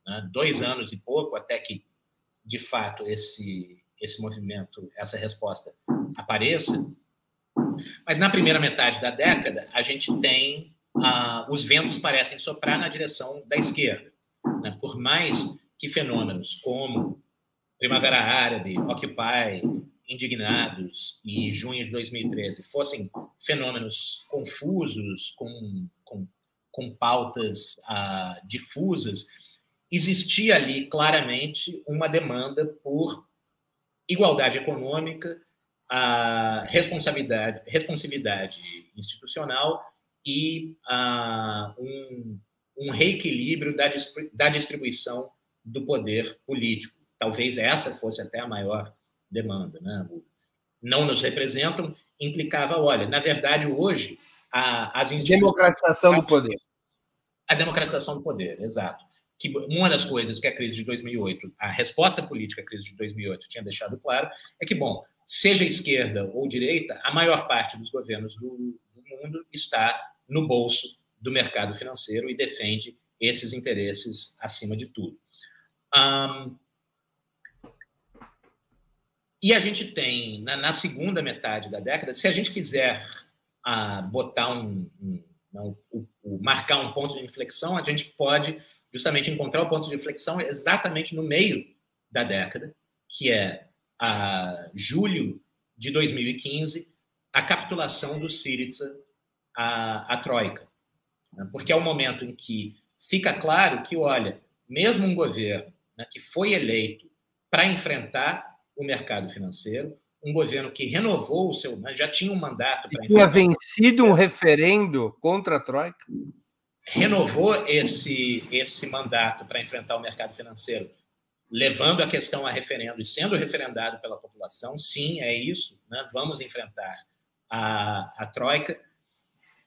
né, dois anos e pouco até que, de fato, esse, esse movimento, essa resposta apareça. Mas na primeira metade da década, a gente tem ah, os ventos parecem soprar na direção da esquerda. Né? Por mais que fenômenos como Primavera Árabe, Occupy, Indignados e junho de 2013 fossem fenômenos confusos, com, com com pautas ah, difusas, existia ali claramente uma demanda por igualdade econômica, a responsabilidade, responsividade institucional e ah, um, um, reequilíbrio da, da distribuição do poder político. Talvez essa fosse até a maior demanda. Né? Não nos representam implicava, olha, na verdade, hoje a, as Democratização do poder. A democratização do poder, exato. Que uma das coisas que a crise de 2008, a resposta política à crise de 2008 tinha deixado claro é que, bom, seja esquerda ou direita, a maior parte dos governos do, do mundo está no bolso do mercado financeiro e defende esses interesses acima de tudo. Um, e a gente tem, na, na, segunda metade da década, se a gente quiser uh, botar um, um, um, marcar um ponto de inflexão, a gente pode justamente encontrar o ponto de inflexão exatamente no meio da década, que é a julho de 2015, a capitulação do Syriza à, à Troika. Né? Porque é o momento em que fica claro que, olha, mesmo um governo né, que foi eleito para enfrentar o mercado financeiro, um governo que renovou o seu, né, já tinha um mandato para tinha vencido um referendo contra a troika, renovou esse esse mandato para enfrentar o mercado financeiro, levando a questão a referendo e sendo referendado pela população. Sim, é isso. Né, vamos enfrentar a, a troika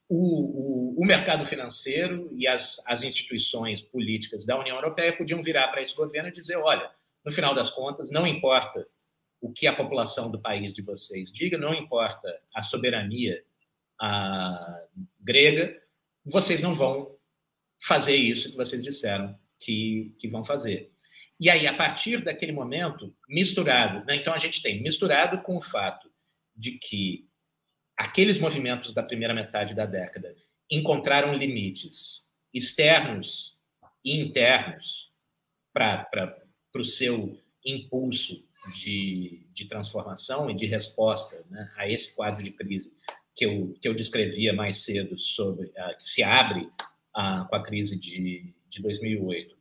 o, o, o, mercado financeiro e as, as instituições políticas da União Europeia podiam virar para esse governo e dizer: olha, no final das contas, não importa o que a população do país de vocês diga, não importa a soberania a, grega, vocês não vão fazer isso que vocês disseram que, que vão fazer. E aí, a partir daquele momento, misturado, né? então a gente tem misturado com o fato de que aqueles movimentos da primeira metade da década encontraram limites externos e internos para o seu impulso de, de transformação e de resposta né, a esse quadro de crise que eu, que eu descrevia mais cedo sobre uh, que se abre uh, com a crise de, de 2008.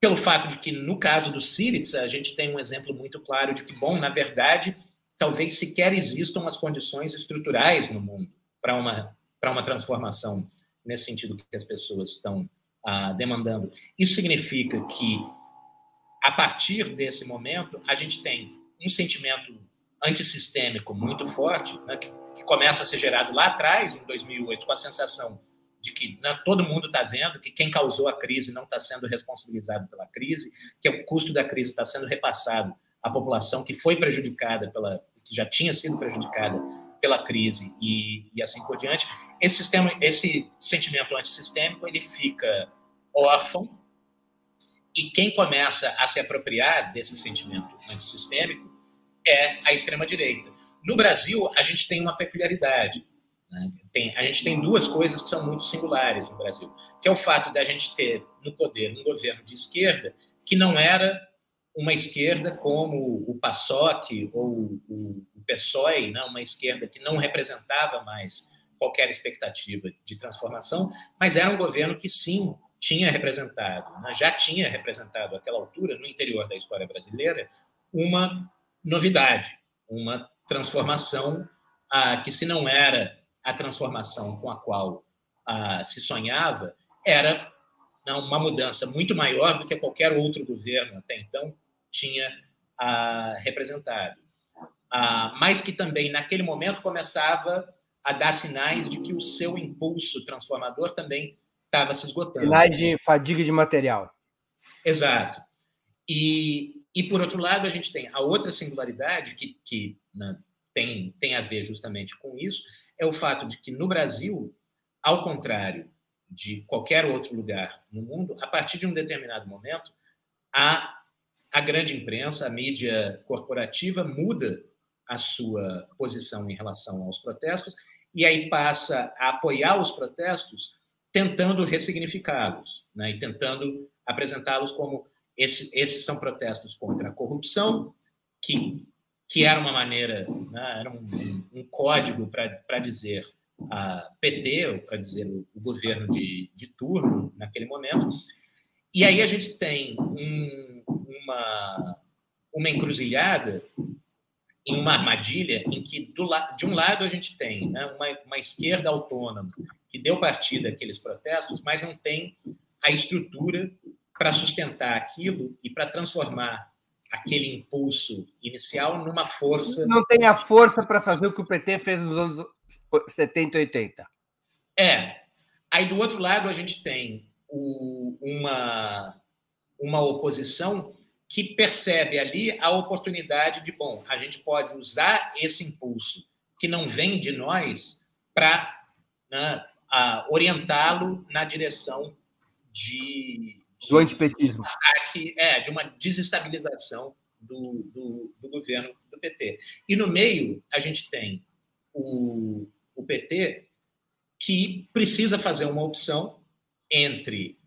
Pelo fato de que, no caso do Syriza, a gente tem um exemplo muito claro de que, bom, na verdade, talvez sequer existam as condições estruturais no mundo para uma, para uma transformação nesse sentido que as pessoas estão ah, demandando. Isso significa que, a partir desse momento, a gente tem um sentimento antissistêmico muito forte, né, que, que, começa a ser gerado lá atrás, em 2008, com a sensação de que né, todo mundo está vendo que quem causou a crise não está sendo responsabilizado pela crise, que o custo da crise está sendo repassado à população que foi prejudicada pela, que já tinha sido prejudicada pela crise e, e assim por diante, esse, sistema, esse sentimento antissistêmico ele fica órfão e quem começa a se apropriar desse sentimento antissistêmico é a extrema-direita. No Brasil, a gente tem uma peculiaridade. Né? Tem, a gente tem duas coisas que são muito singulares no Brasil, que é o fato da gente ter no poder um governo de esquerda que não era uma esquerda como o PASOK ou o, PSOE, né, uma esquerda que não representava mais qualquer expectativa de transformação, mas era um governo que sim tinha representado, né, já tinha representado àquela altura, no interior da história brasileira, uma novidade, uma transformação ah, que, se não era a transformação com a qual ah, se sonhava, era não, uma mudança muito maior do que qualquer outro governo até então tinha ah, representado. Ah, mas que também, naquele momento, começava a dar sinais de que o seu impulso transformador também estava se esgotando. Sinais de fadiga de material. Exato. E, e, por outro lado, a gente tem a outra singularidade que, que né, tem, tem a ver justamente com isso, é o fato de que no Brasil, ao contrário de qualquer outro lugar no mundo, a partir de um determinado momento, há a grande imprensa, a mídia corporativa muda a sua posição em relação aos protestos e aí passa a apoiar os protestos tentando ressignificá-los né? e tentando apresentá-los como esse, esses são protestos contra a corrupção, que, que era uma maneira, né? era um, um código para dizer a PT, para dizer o, o governo de, de turno naquele momento. E aí a gente tem um, uma, uma encruzilhada, em uma armadilha em que, do, de um lado, a gente tem né, uma, uma esquerda autônoma que deu partida àqueles protestos, mas não tem a estrutura para sustentar aquilo e para transformar aquele impulso inicial numa força. Não tem a força para fazer o que o PT fez nos anos 70 e 80. É. Aí, do outro lado, a gente tem o, uma, uma oposição que percebe ali a oportunidade de, bom, a gente pode usar esse impulso que não vem de nós para né, orientá-lo na direção de, de do antipetismo. Ataque, é, de uma desestabilização do, do, do, governo do PT. E no meio, a gente tem o, o PT que precisa fazer uma opção entre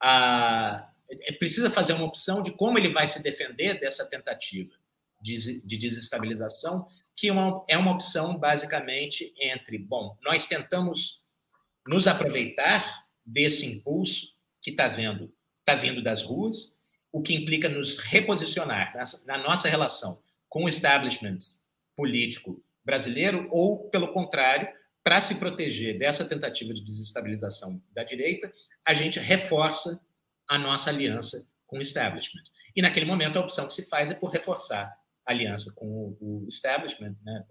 a. É, precisa fazer uma opção de como ele vai se defender dessa tentativa de, de desestabilização, que é uma opção basicamente entre, bom, nós tentamos nos aproveitar desse impulso que está vendo, está vindo das ruas, o que implica nos reposicionar na, na nossa relação com o establishment político brasileiro, ou, pelo contrário, para se proteger dessa tentativa de desestabilização da direita, a gente reforça a nossa aliança com o establishment. E naquele momento a opção que se faz é por reforçar a aliança com o establishment. Né?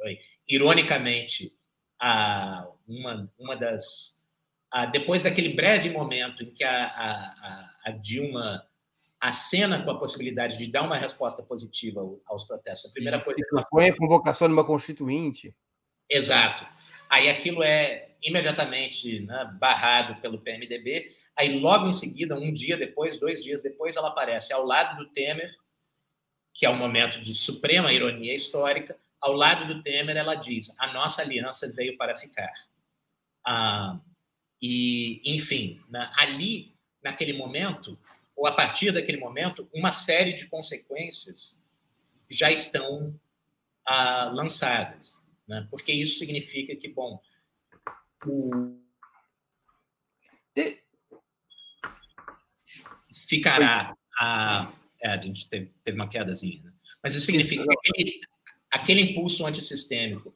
Ironicamente, a, uma, uma das. A, depois daquele breve momento em que a, a, a Dilma acena com a possibilidade de dar uma resposta positiva aos protestos. A primeira coisa. Foi a convocação de uma constituinte. Exato. Aí aquilo é imediatamente né, barrado pelo PMDB. Aí, logo em seguida, um dia depois, dois dias depois, ela aparece ao lado do Temer, que é um momento de suprema ironia histórica. Ao lado do Temer, ela diz: a nossa aliança veio para ficar. Ah, e, enfim, na, ali, naquele momento, ou a partir daquele momento, uma série de consequências já estão ah, lançadas né? porque isso significa que, bom, o... ficará a. É, a gente teve, teve uma quedazinha, né? mas isso significa que aquele, aquele impulso antissistêmico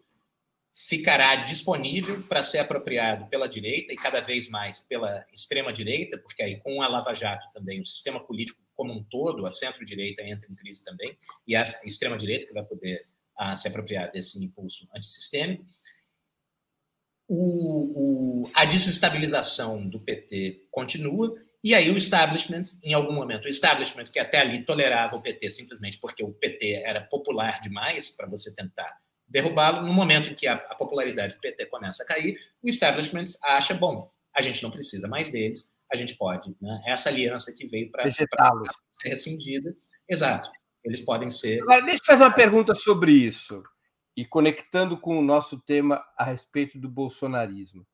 ficará disponível para ser apropriado pela direita e cada vez mais pela extrema direita, porque aí com a Lava Jato também o sistema político como um todo, a centro-direita entra em crise também, e a extrema direita que vai poder a se apropriar desse impulso antissistêmico. O, o, a desestabilização do PT continua, e aí o establishment, em algum momento, o establishment que até ali tolerava o PT simplesmente porque o PT era popular demais para você tentar derrubá-lo, no momento em que a, a, popularidade do PT começa a cair, o establishment acha, bom, a gente não precisa mais deles, a gente pode, né? essa aliança que veio para ser rescindida, exato, eles podem ser. Agora, deixa eu fazer uma pergunta sobre isso, e conectando com o nosso tema a respeito do bolsonarismo.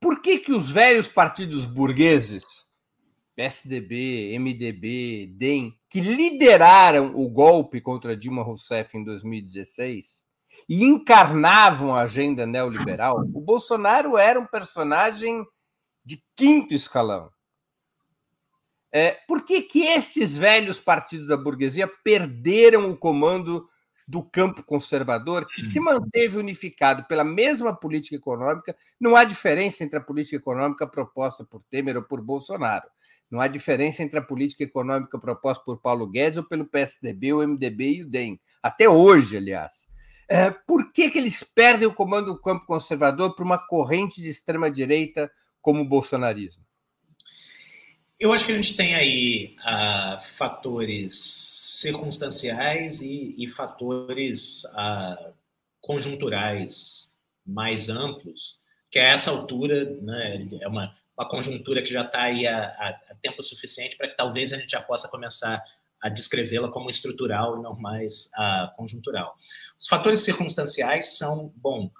Por que, que os velhos partidos burgueses, PSDB, MDB, DEM, que lideraram o golpe contra Dilma Rousseff em 2016 e encarnavam a agenda neoliberal, o Bolsonaro era um personagem de quinto escalão. É, por que, que esses velhos partidos da burguesia perderam o comando do campo conservador, que se manteve unificado pela mesma política econômica? Não há diferença entre a política econômica proposta por Temer ou por Bolsonaro. Não há diferença entre a política econômica proposta por Paulo Guedes ou pelo PSDB, o MDB e o DEM. Até hoje, aliás. É, por que, que eles perdem o comando do campo conservador para uma corrente de extrema-direita como o bolsonarismo? Eu acho que a gente tem aí uh, fatores circunstanciais e, e fatores uh, conjunturais mais amplos, que a essa altura né, é uma, uma conjuntura que já está aí há, há, tempo suficiente para que talvez a gente já possa começar a descrevê-la como estrutural e não mais uh, conjuntural. Os fatores circunstanciais são, bom,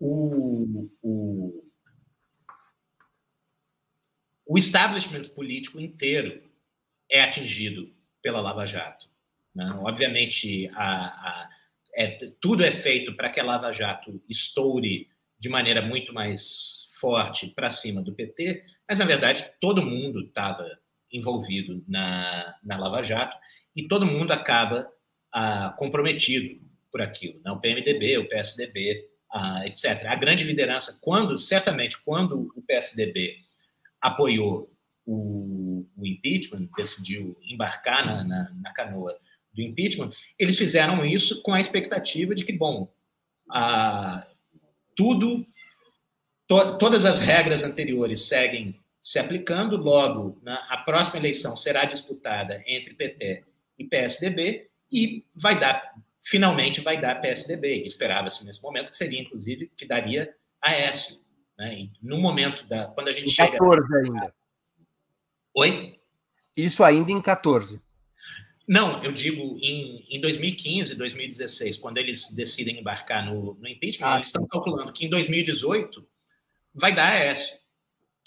o, o o establishment político inteiro é atingido pela Lava Jato. Né? Obviamente, a, a, é, tudo é feito para que a Lava Jato estoure de maneira muito mais forte para cima do PT, mas, na verdade, todo mundo estava envolvido na, na Lava Jato e todo mundo acaba ah, comprometido por aquilo. Né? O PMDB, o PSDB, ah, etc. A grande liderança, quando, certamente, quando o PSDB apoiou o, o impeachment, decidiu embarcar na, na, na, canoa do impeachment, eles fizeram isso com a expectativa de que, bom, a, tudo, to, todas as regras anteriores seguem se aplicando, logo, na, a próxima eleição será disputada entre PT e PSDB e vai dar, finalmente vai dar PSDB. Esperava-se nesse momento que seria, inclusive, que daria Aécio. Né? no momento da. Quando a gente em chega. 14 ainda. Oi? Isso ainda em 14. Não, eu digo em, em 2015, 2016, quando eles decidem embarcar no, no impeachment, ah, eles estão calculando que em 2018 vai dar Aécio.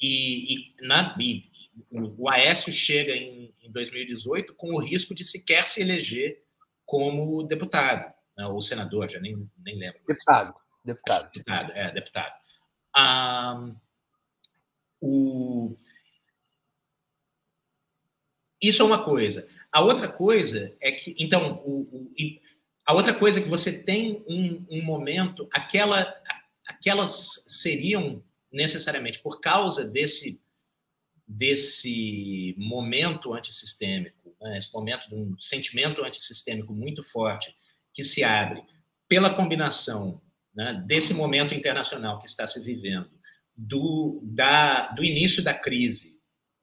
E, e, na, e o Aécio chega em, em 2018 com o risco de sequer se eleger como deputado, né, ou senador, já nem, nem lembro. Deputado. Deputado. Deputado, é, deputado. Ah, o... Isso é uma coisa. A outra coisa é que, então, o, o, a outra coisa é que você tem um, um momento, aquela, aquelas seriam necessariamente por causa desse desse momento antissistêmico, né, esse momento de um sentimento antissistêmico muito forte que se abre pela combinação né, desse momento internacional que está se vivendo, do, da, do início da crise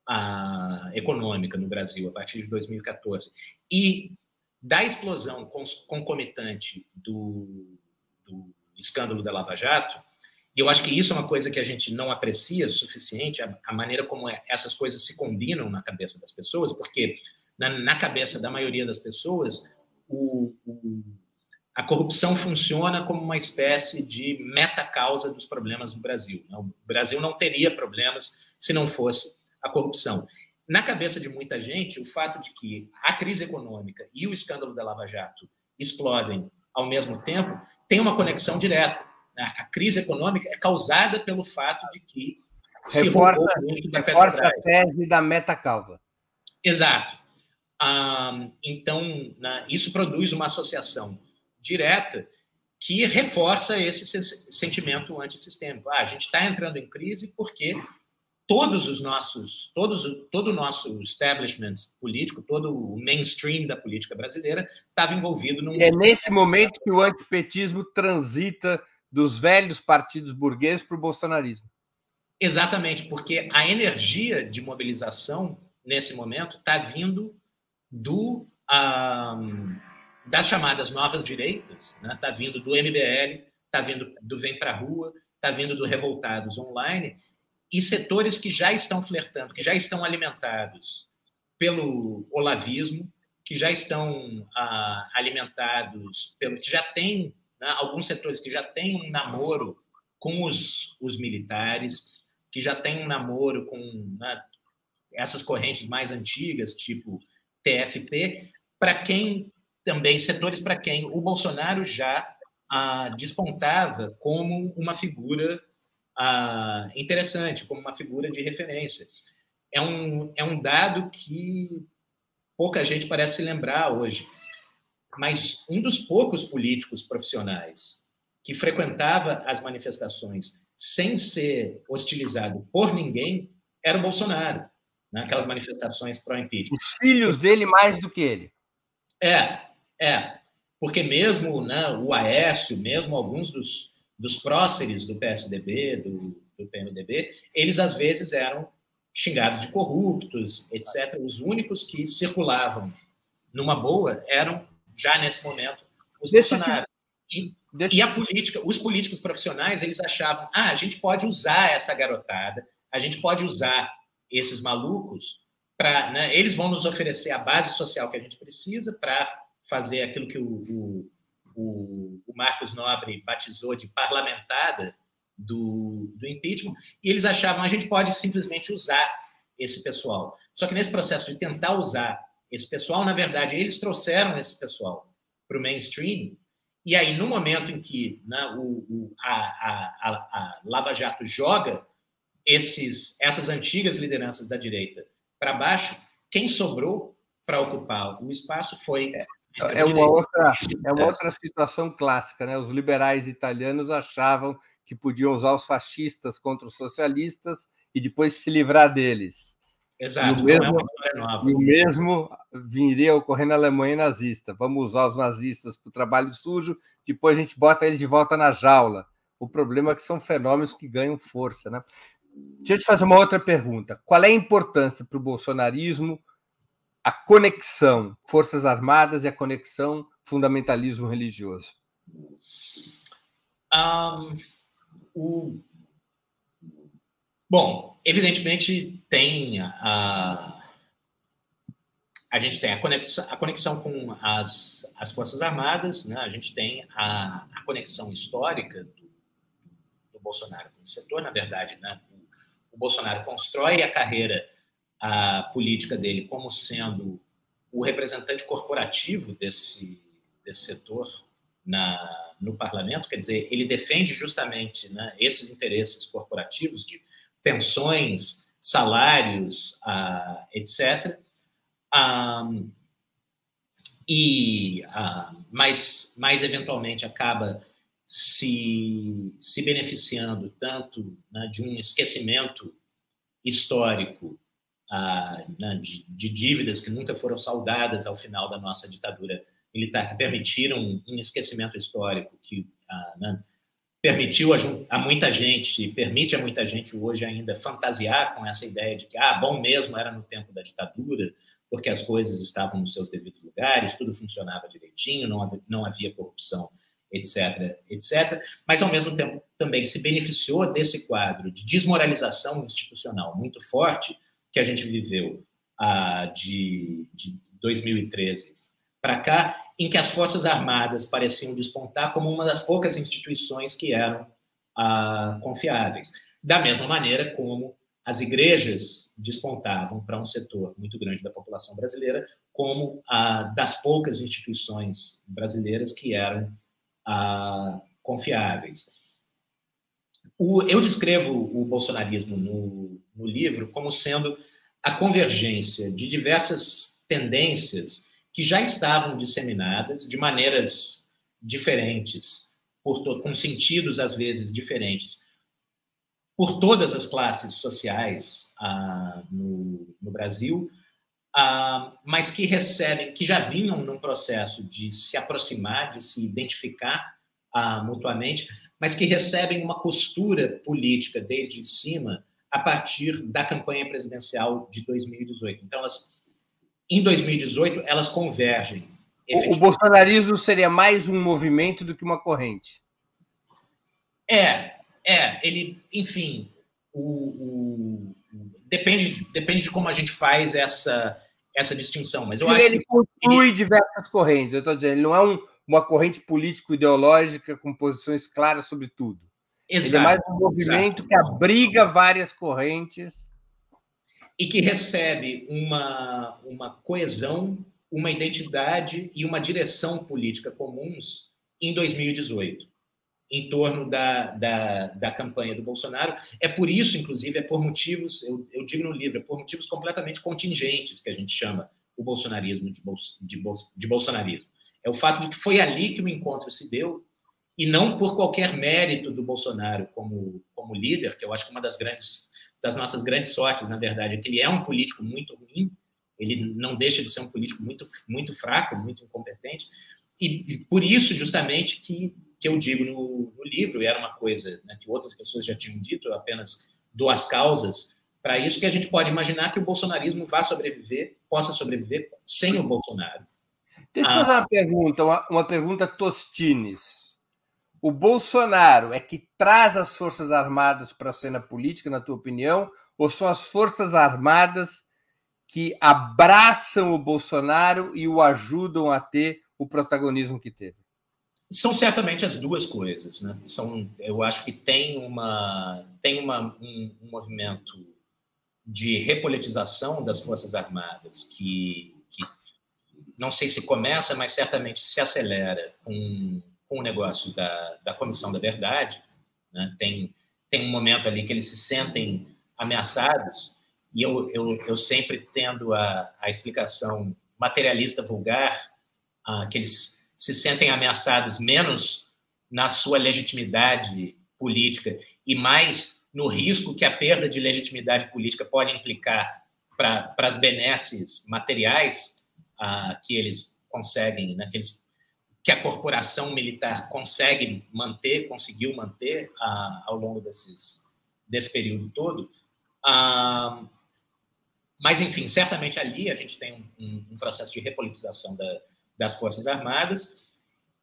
a, econômica no Brasil a partir de 2014 e da explosão concomitante do, do escândalo da Lava Jato, e eu acho que isso é uma coisa que a gente não aprecia suficiente, a, a maneira como é, essas coisas se combinam na cabeça das pessoas, porque na, na cabeça da maioria das pessoas, o, o, a corrupção funciona como uma espécie de meta-causa dos problemas do Brasil. Né? O Brasil não teria problemas se não fosse a corrupção. Na cabeça de muita gente, o fato de que a crise econômica e o escândalo da Lava Jato explodem ao mesmo tempo tem uma conexão direta. Né? A crise econômica é causada pelo fato de que se reforça, reforça a tese da meta-causa. Exato. Ah, então, né, isso produz uma associação direta que reforça esse sentimento antissistêmico. Ah, a gente está entrando em crise porque todos os nossos, todos, todo o nosso establishment político, todo o mainstream da política brasileira estava envolvido num. É nesse momento que o antipetismo transita dos velhos partidos burgueses para o bolsonarismo. Exatamente, porque a energia de mobilização nesse momento está vindo do. Um, das chamadas novas direitas, está né? Tá vindo do MBL, está vindo do Vem Pra Rua, está vindo do Revoltados Online, e setores que já estão flertando, que já estão alimentados pelo olavismo, que já estão ah, alimentados pelo. que já tem, né, alguns setores que já têm um namoro com os, os militares, que já têm um namoro com né, essas correntes mais antigas, tipo TFP, para quem também setores para quem o Bolsonaro já ah, despontava como uma figura ah, interessante, como uma figura de referência. É um, é um dado que pouca gente parece se lembrar hoje, mas um dos poucos políticos profissionais que frequentava as manifestações sem ser hostilizado por ninguém era o Bolsonaro, naquelas né? manifestações pró-impeachment. Os filhos dele mais do que ele. É, é, porque mesmo né, o Aécio, mesmo alguns dos, dos próceres do PSDB, do, do PMDB, eles às vezes eram xingados de corruptos, etc. Os únicos que circulavam numa boa eram, já nesse momento, os Bolsonaros. E, e, a política, os políticos profissionais, eles achavam, ah, a gente pode usar essa garotada, a gente pode usar esses malucos para, né, eles vão nos oferecer a base social que a gente precisa para fazer aquilo que o, o, o, o Marcos Nobre batizou de parlamentada do, do impeachment, e eles achavam a gente pode simplesmente usar esse pessoal. Só que nesse processo de tentar usar esse pessoal, na verdade, eles trouxeram esse pessoal para o mainstream, e aí, no momento em que né, o, o a, a, a, Lava Jato joga esses, essas antigas lideranças da direita para baixo, quem sobrou para ocupar o espaço foi é. É uma, outra, é uma outra situação clássica, né? Os liberais italianos achavam que podiam usar os fascistas contra os socialistas e depois se livrar deles. Exato, e o mesmo, é e o mesmo viria ocorrer na Alemanha nazista. Vamos usar os nazistas para o trabalho sujo, depois a gente bota eles de volta na jaula. O problema é que são fenômenos que ganham força. Né? Deixa eu te fazer uma outra pergunta. Qual é a importância para o bolsonarismo a conexão Forças Armadas e a conexão fundamentalismo religioso? Um, o... Bom, evidentemente tem a, a gente tem a conexão, a conexão com as, as Forças Armadas, né? a gente tem a, a conexão histórica do, do, Bolsonaro com o setor, na verdade, né? o, o Bolsonaro constrói a carreira a política dele como sendo o representante corporativo desse, desse setor na, no parlamento, quer dizer, ele defende justamente né, esses interesses corporativos de pensões, salários, uh, etc. Um, e uh, mais, mais eventualmente acaba se, se beneficiando tanto né, de um esquecimento histórico né, de, dívidas que nunca foram saldadas ao final da nossa ditadura militar, que permitiram um esquecimento histórico que né, permitiu a, a, muita gente, permite a muita gente hoje ainda fantasiar com essa ideia de que ah, bom mesmo era no tempo da ditadura, porque as coisas estavam nos seus devidos lugares, tudo funcionava direitinho, não havia, não havia corrupção, etc., etc. Mas, ao mesmo tempo, também se beneficiou desse quadro de desmoralização institucional muito forte que a gente viveu ah, de, de 2013 para cá, em que as Forças Armadas pareciam despontar como uma das poucas instituições que eram ah, confiáveis. Da mesma maneira como as igrejas despontavam para um setor muito grande da população brasileira como a das poucas instituições brasileiras que eram confiáveis. O, eu descrevo o bolsonarismo no, no livro como sendo a convergência de diversas tendências que já estavam disseminadas de maneiras diferentes, com sentidos às vezes diferentes, por todas as classes sociais ah, no, no, Brasil, ah, mas que recebem, que já vinham num processo de se aproximar, de se identificar ah, mutuamente, mas que recebem uma costura política desde cima a partir da campanha presidencial de 2018. Então, elas, em 2018, elas convergem. O, bolsonarismo seria mais um movimento do que uma corrente. É, é, ele, enfim, o, o, depende, depende de como a gente faz essa, essa distinção. Mas eu ele, acho ele ele... diversas correntes. Eu estou dizendo, ele não é um, uma corrente político-ideológica com posições claras sobre tudo. Exato, ele é mais um movimento exato. que abriga várias correntes. E que recebe uma, uma coesão, uma identidade e uma direção política comuns em 2018 em torno da, da, da, campanha do Bolsonaro. É por isso, inclusive, é por motivos, eu, eu, digo no livro, é por motivos completamente contingentes que a gente chama o bolsonarismo de, de, de bolsonarismo. É o fato de que foi ali que o encontro se deu e não por qualquer mérito do Bolsonaro como, como líder, que eu acho que uma das grandes das nossas grandes sortes, na verdade, é que ele é um político muito ruim, ele não deixa de ser um político muito muito fraco, muito incompetente, e, e por isso justamente que que eu digo no, no livro, e era uma coisa né, que outras pessoas já tinham dito, eu apenas duas causas para isso, que a gente pode imaginar que o bolsonarismo vá sobreviver, possa sobreviver sem o Bolsonaro. Deixa eu ah. fazer uma pergunta, uma, uma pergunta Tostines. O Bolsonaro é que traz as Forças Armadas para a cena política, na tua opinião, ou são as Forças Armadas que abraçam o Bolsonaro e o ajudam a ter o protagonismo que teve? São certamente as duas coisas, né? São, eu acho que tem uma tem uma, um, um movimento de repolitização das forças armadas que não sei se começa, mas certamente se acelera com, com o negócio da, da comissão da verdade. Né? Tem tem um momento ali que eles se sentem ameaçados e eu, eu, eu sempre tendo a, a explicação materialista vulgar ah, que eles se sentem ameaçados menos na sua legitimidade política e mais no risco que a perda de legitimidade política pode implicar para as benesses materiais que eles conseguem, né, que, eles, que, a corporação militar consegue manter, conseguiu manter ao longo desses, desse período todo. Ah, mas, enfim, certamente ali a gente tem um, um processo de repolitização da, das Forças Armadas.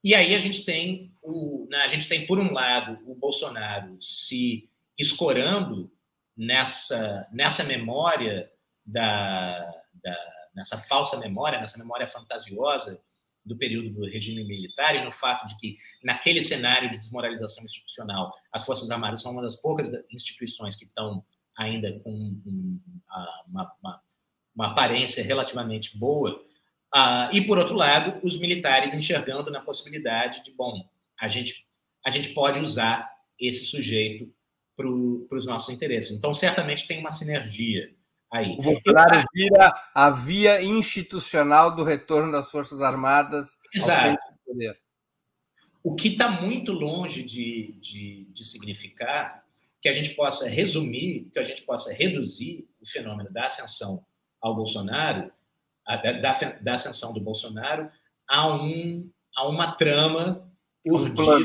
E aí a gente tem o, né, a gente tem por um lado o Bolsonaro se escorando nessa nessa memória da, da nessa falsa memória, nessa memória fantasiosa do período do regime militar e no fato de que, naquele cenário de desmoralização institucional, as Forças Armadas são uma das poucas instituições que estão ainda com uma, uma, uma aparência relativamente boa. Ah, e, por outro lado, os militares enxergando na possibilidade de, bom, a gente, a gente pode usar esse sujeito para os nossos interesses. Então, certamente tem uma sinergia Aí. O Bolsonaro vira a via institucional do retorno das Forças Armadas Exato. ao poder. O que está muito longe de, de, de significar que a gente possa resumir, que a gente possa reduzir o fenômeno da ascensão ao Bolsonaro, a, da, da ascensão do Bolsonaro, a, um, a uma trama urdida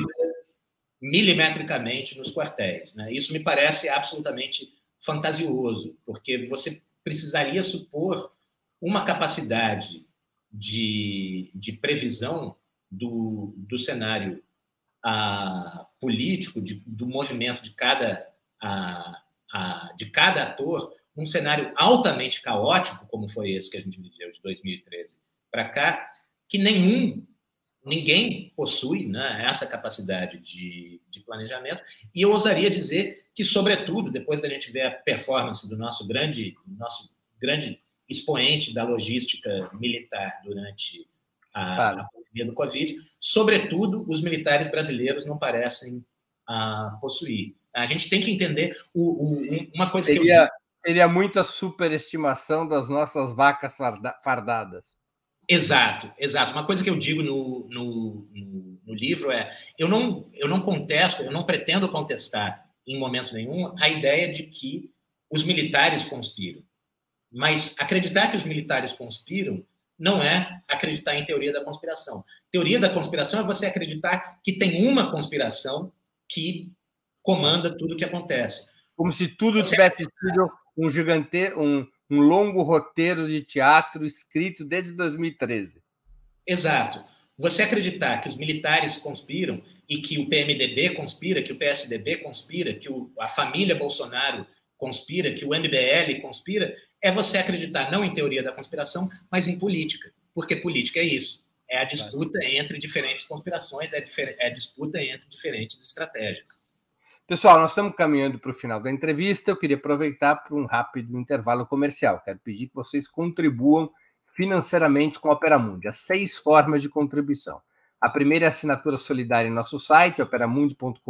milimetricamente nos quartéis. Né? Isso me parece absolutamente fantasioso, porque você precisaria supor uma capacidade de, de previsão do, do cenário a, político, de, do movimento de cada, a, a, de cada ator, um cenário altamente caótico, como foi esse que a gente viveu de 2013 para cá, que nenhum ninguém possui né, essa capacidade de, de, planejamento. E eu ousaria dizer que, sobretudo, depois da gente ver a performance do nosso grande, nosso grande expoente da logística militar durante a, claro. a pandemia do Covid, sobretudo, os militares brasileiros não parecem ah, possuir. A gente tem que entender o, o, uma coisa seria, que eu. Seria muita superestimação das nossas vacas fardadas. Exato, exato. Uma coisa que eu digo no, no, no, no, livro é: eu não, eu não contesto, eu não pretendo contestar em momento nenhum a ideia de que os militares conspiram. Mas acreditar que os militares conspiram não é acreditar em teoria da conspiração. Teoria da conspiração é você acreditar que tem uma conspiração que comanda tudo o que acontece. Como se tudo você... tivesse sido um gigante, um, um longo roteiro de teatro escrito desde 2013. Exato. Você acreditar que os militares conspiram e que o PMDB conspira, que o PSDB conspira, que o, a família Bolsonaro conspira, que o MBL conspira, é você acreditar não em teoria da conspiração, mas em política. Porque política é isso. É a disputa entre diferentes conspirações, é, é a disputa entre diferentes estratégias. Pessoal, nós estamos caminhando para o final da entrevista. Eu queria aproveitar para um rápido intervalo comercial. Quero pedir que vocês contribuam financeiramente com a Opera Mundi. Há seis formas de contribuição. A primeira é a assinatura solidária em nosso site, operamundi.com.br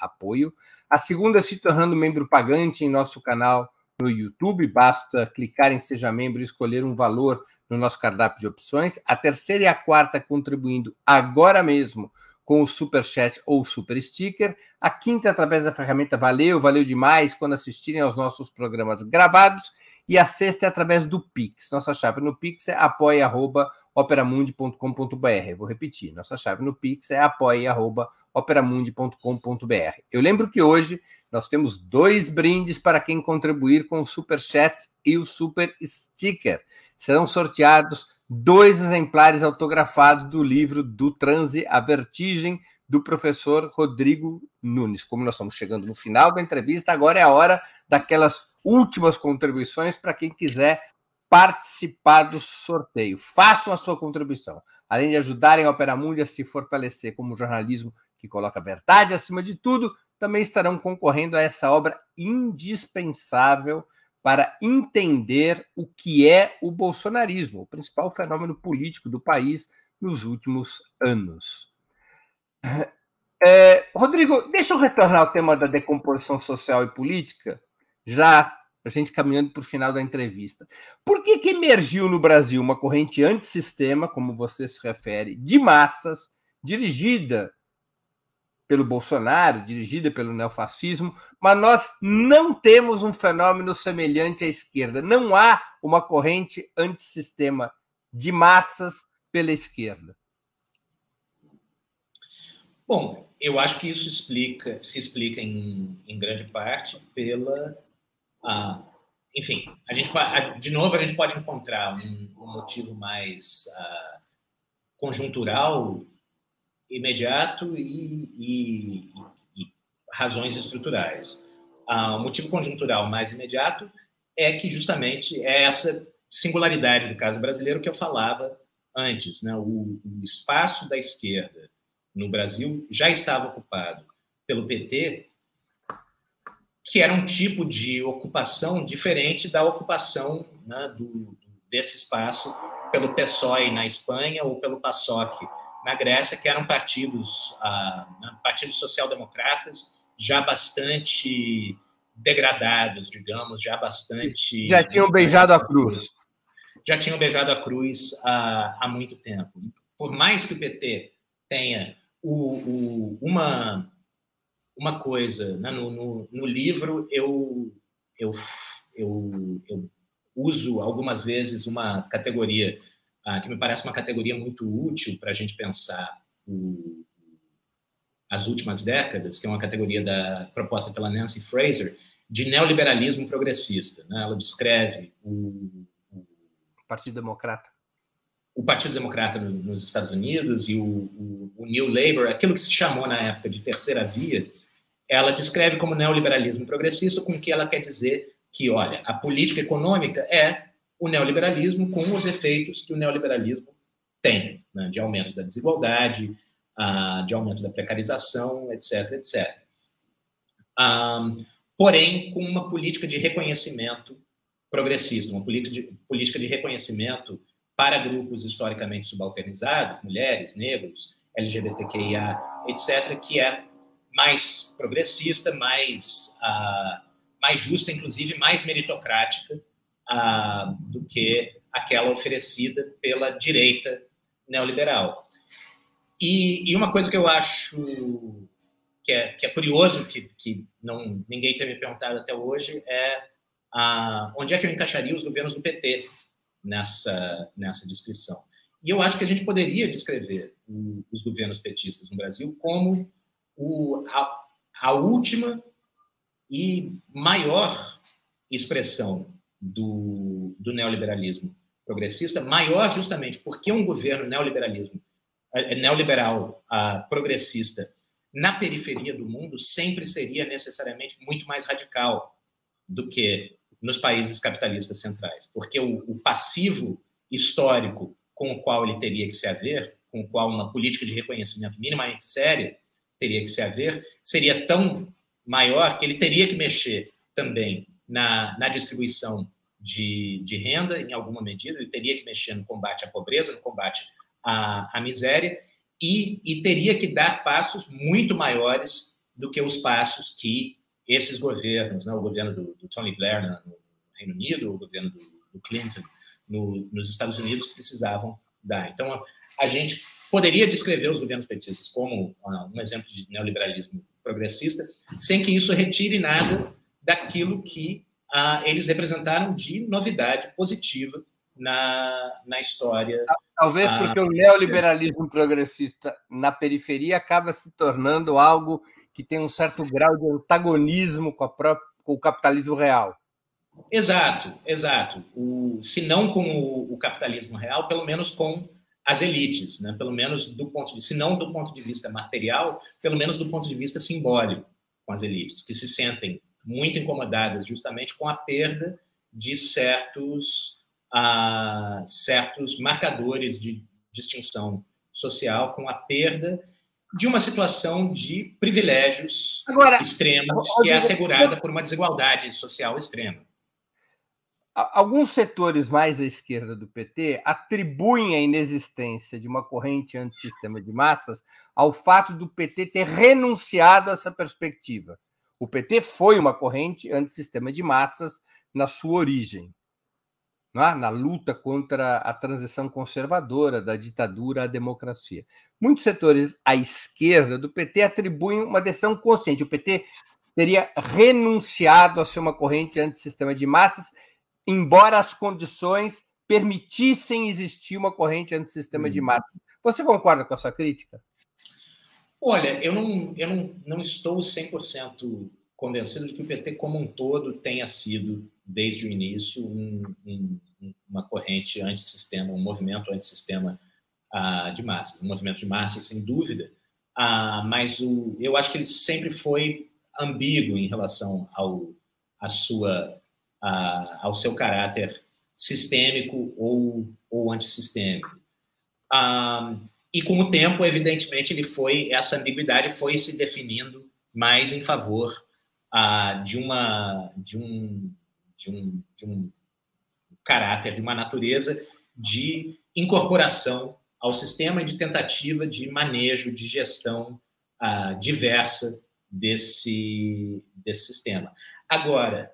apoio. A segunda é se tornando membro pagante em nosso canal no YouTube. Basta clicar em Seja Membro e escolher um valor no nosso cardápio de opções. A terceira e a quarta contribuindo agora mesmo com o Super Chat ou Super Sticker. A quinta, através da ferramenta Valeu, valeu demais quando assistirem aos nossos programas gravados. E a sexta é através do Pix. Nossa chave no Pix é apoia.operamundi.com.br. Vou repetir, nossa chave no Pix é apoia.operamundi.com.br. Eu lembro que hoje nós temos dois brindes para quem contribuir com o Super Chat e o Super Sticker. Serão sorteados dois exemplares autografados do livro Do Transe à Vertigem, do professor Rodrigo Nunes. Como nós estamos chegando no final da entrevista, agora é a hora daquelas últimas contribuições para quem quiser participar do sorteio. Façam a sua contribuição. Além de ajudarem a Opera Mundi a se fortalecer como jornalismo que coloca a verdade acima de tudo, também estarão concorrendo a essa obra indispensável para entender o que é o bolsonarismo, o principal fenômeno político do país nos últimos anos. É, Rodrigo, deixa eu retornar ao tema da decomposição social e política, já a gente caminhando para o final da entrevista. Por que, que emergiu no Brasil uma corrente antissistema, como você se refere, de massas, dirigida pelo Bolsonaro, dirigida pelo neofascismo, mas nós não temos um fenômeno semelhante à esquerda. Não há uma corrente antissistema de massas pela esquerda. Bom, eu acho que isso explica, se explica em, em grande parte pela. Enfim, a gente, de novo, a gente pode encontrar um, um motivo mais ah, conjuntural imediato e, e, e razões estruturais. Ah, o motivo conjuntural mais imediato é que justamente é essa singularidade do caso brasileiro que eu falava antes. Né? O, o espaço da esquerda no Brasil já estava ocupado pelo PT, que era um tipo de ocupação diferente da ocupação né, do, desse espaço pelo PSOE na Espanha ou pelo PASOK na Grécia, que eram partidos, ah, né, partidos social-democratas já bastante degradados, digamos, já bastante. Já tinham beijado a cruz. Já tinham beijado a cruz há, há muito tempo. Por mais que o PT tenha o, o, uma, uma coisa, né? no, no, no, livro eu, eu, eu, eu, uso algumas vezes uma categoria ah, que me parece uma categoria muito útil para a gente pensar o, as últimas décadas, que é uma categoria da, proposta pela Nancy Fraser, de neoliberalismo progressista. Né? Ela descreve o, o Partido Democrata o Partido Democrata nos Estados Unidos e o, o, o, New Labour, aquilo que se chamou na época de terceira via, ela descreve como neoliberalismo progressista, com que ela quer dizer que, olha, a política econômica é o neoliberalismo com os efeitos que o neoliberalismo tem, né, de aumento da desigualdade, uh, de aumento da precarização, etc., etc. Um, porém, com uma política de reconhecimento progressista, uma política de, política de reconhecimento para grupos historicamente subalternizados, mulheres, negros, LGBTQIA, etc., que é mais progressista, mais, uh, mais justa, inclusive mais meritocrática do que aquela oferecida pela direita neoliberal. E, e, uma coisa que eu acho que é, que é curioso, que, que não, ninguém tem me perguntado até hoje, é uh, onde é que eu encaixaria os governos do PT nessa, nessa descrição. E eu acho que a gente poderia descrever o, os governos petistas no Brasil como o, a, a última e maior expressão do, do neoliberalismo progressista, maior justamente porque um governo neoliberalismo é, é neoliberal uh, progressista na periferia do mundo sempre seria necessariamente muito mais radical do que nos países capitalistas centrais, porque o, o passivo histórico com o qual ele teria que se haver, com o qual uma política de reconhecimento minimamente séria teria que se haver, seria tão maior que ele teria que mexer também na, na distribuição de, de, renda, em alguma medida, ele teria que mexer no combate à pobreza, no combate à, à miséria, e, e teria que dar passos muito maiores do que os passos que esses governos, né, o governo do, do Tony Blair no Reino Unido, o governo do, do Clinton no, nos Estados Unidos precisavam dar. Então, a gente poderia descrever os governos petistas como uh, um exemplo de neoliberalismo progressista, sem que isso retire nada daquilo que uh, eles representaram de novidade positiva na, na história. Talvez porque uh, o neoliberalismo progressista na periferia acaba se tornando algo que tem um certo grau de antagonismo com, própria, com o capitalismo real. Exato, exato. O, se não com o, o, capitalismo real, pelo menos com as elites, né? pelo menos do ponto de, se não do ponto de vista material, pelo menos do ponto de vista simbólico com as elites, que se sentem muito incomodadas justamente com a perda de certos, uh, certos marcadores de distinção social, com a perda de uma situação de privilégios Agora, extremos que é assegurada por uma desigualdade social extrema. Alguns setores mais à esquerda do PT atribuem a inexistência de uma corrente antissistema de massas ao fato do PT ter renunciado a essa perspectiva. O PT foi uma corrente antissistema de massas na sua origem, é? na luta contra a transição conservadora da ditadura à democracia. Muitos setores à esquerda do PT atribuem uma decisão consciente. O PT teria renunciado a ser uma corrente antissistema de massas, embora as condições permitissem existir uma corrente antissistema hum. de uhum. massas. Você concorda com essa crítica? Olha, eu não, eu não, não estou 100% convencido de que o PT como um todo tenha sido, desde o início, um, um, uma corrente antissistema, um movimento antissistema uh, de massa. Um movimento de massa, sem dúvida, ah, mas o, eu acho que ele sempre foi ambíguo em relação ao, a sua, a, ao seu caráter sistêmico ou, ou antissistêmico. Ah, e com o tempo, evidentemente, ele foi essa ambiguidade foi se definindo mais em favor ah, de uma de um, de um de um caráter, de uma natureza de incorporação ao sistema e de tentativa de manejo, de gestão uh, diversa desse, desse sistema. Agora,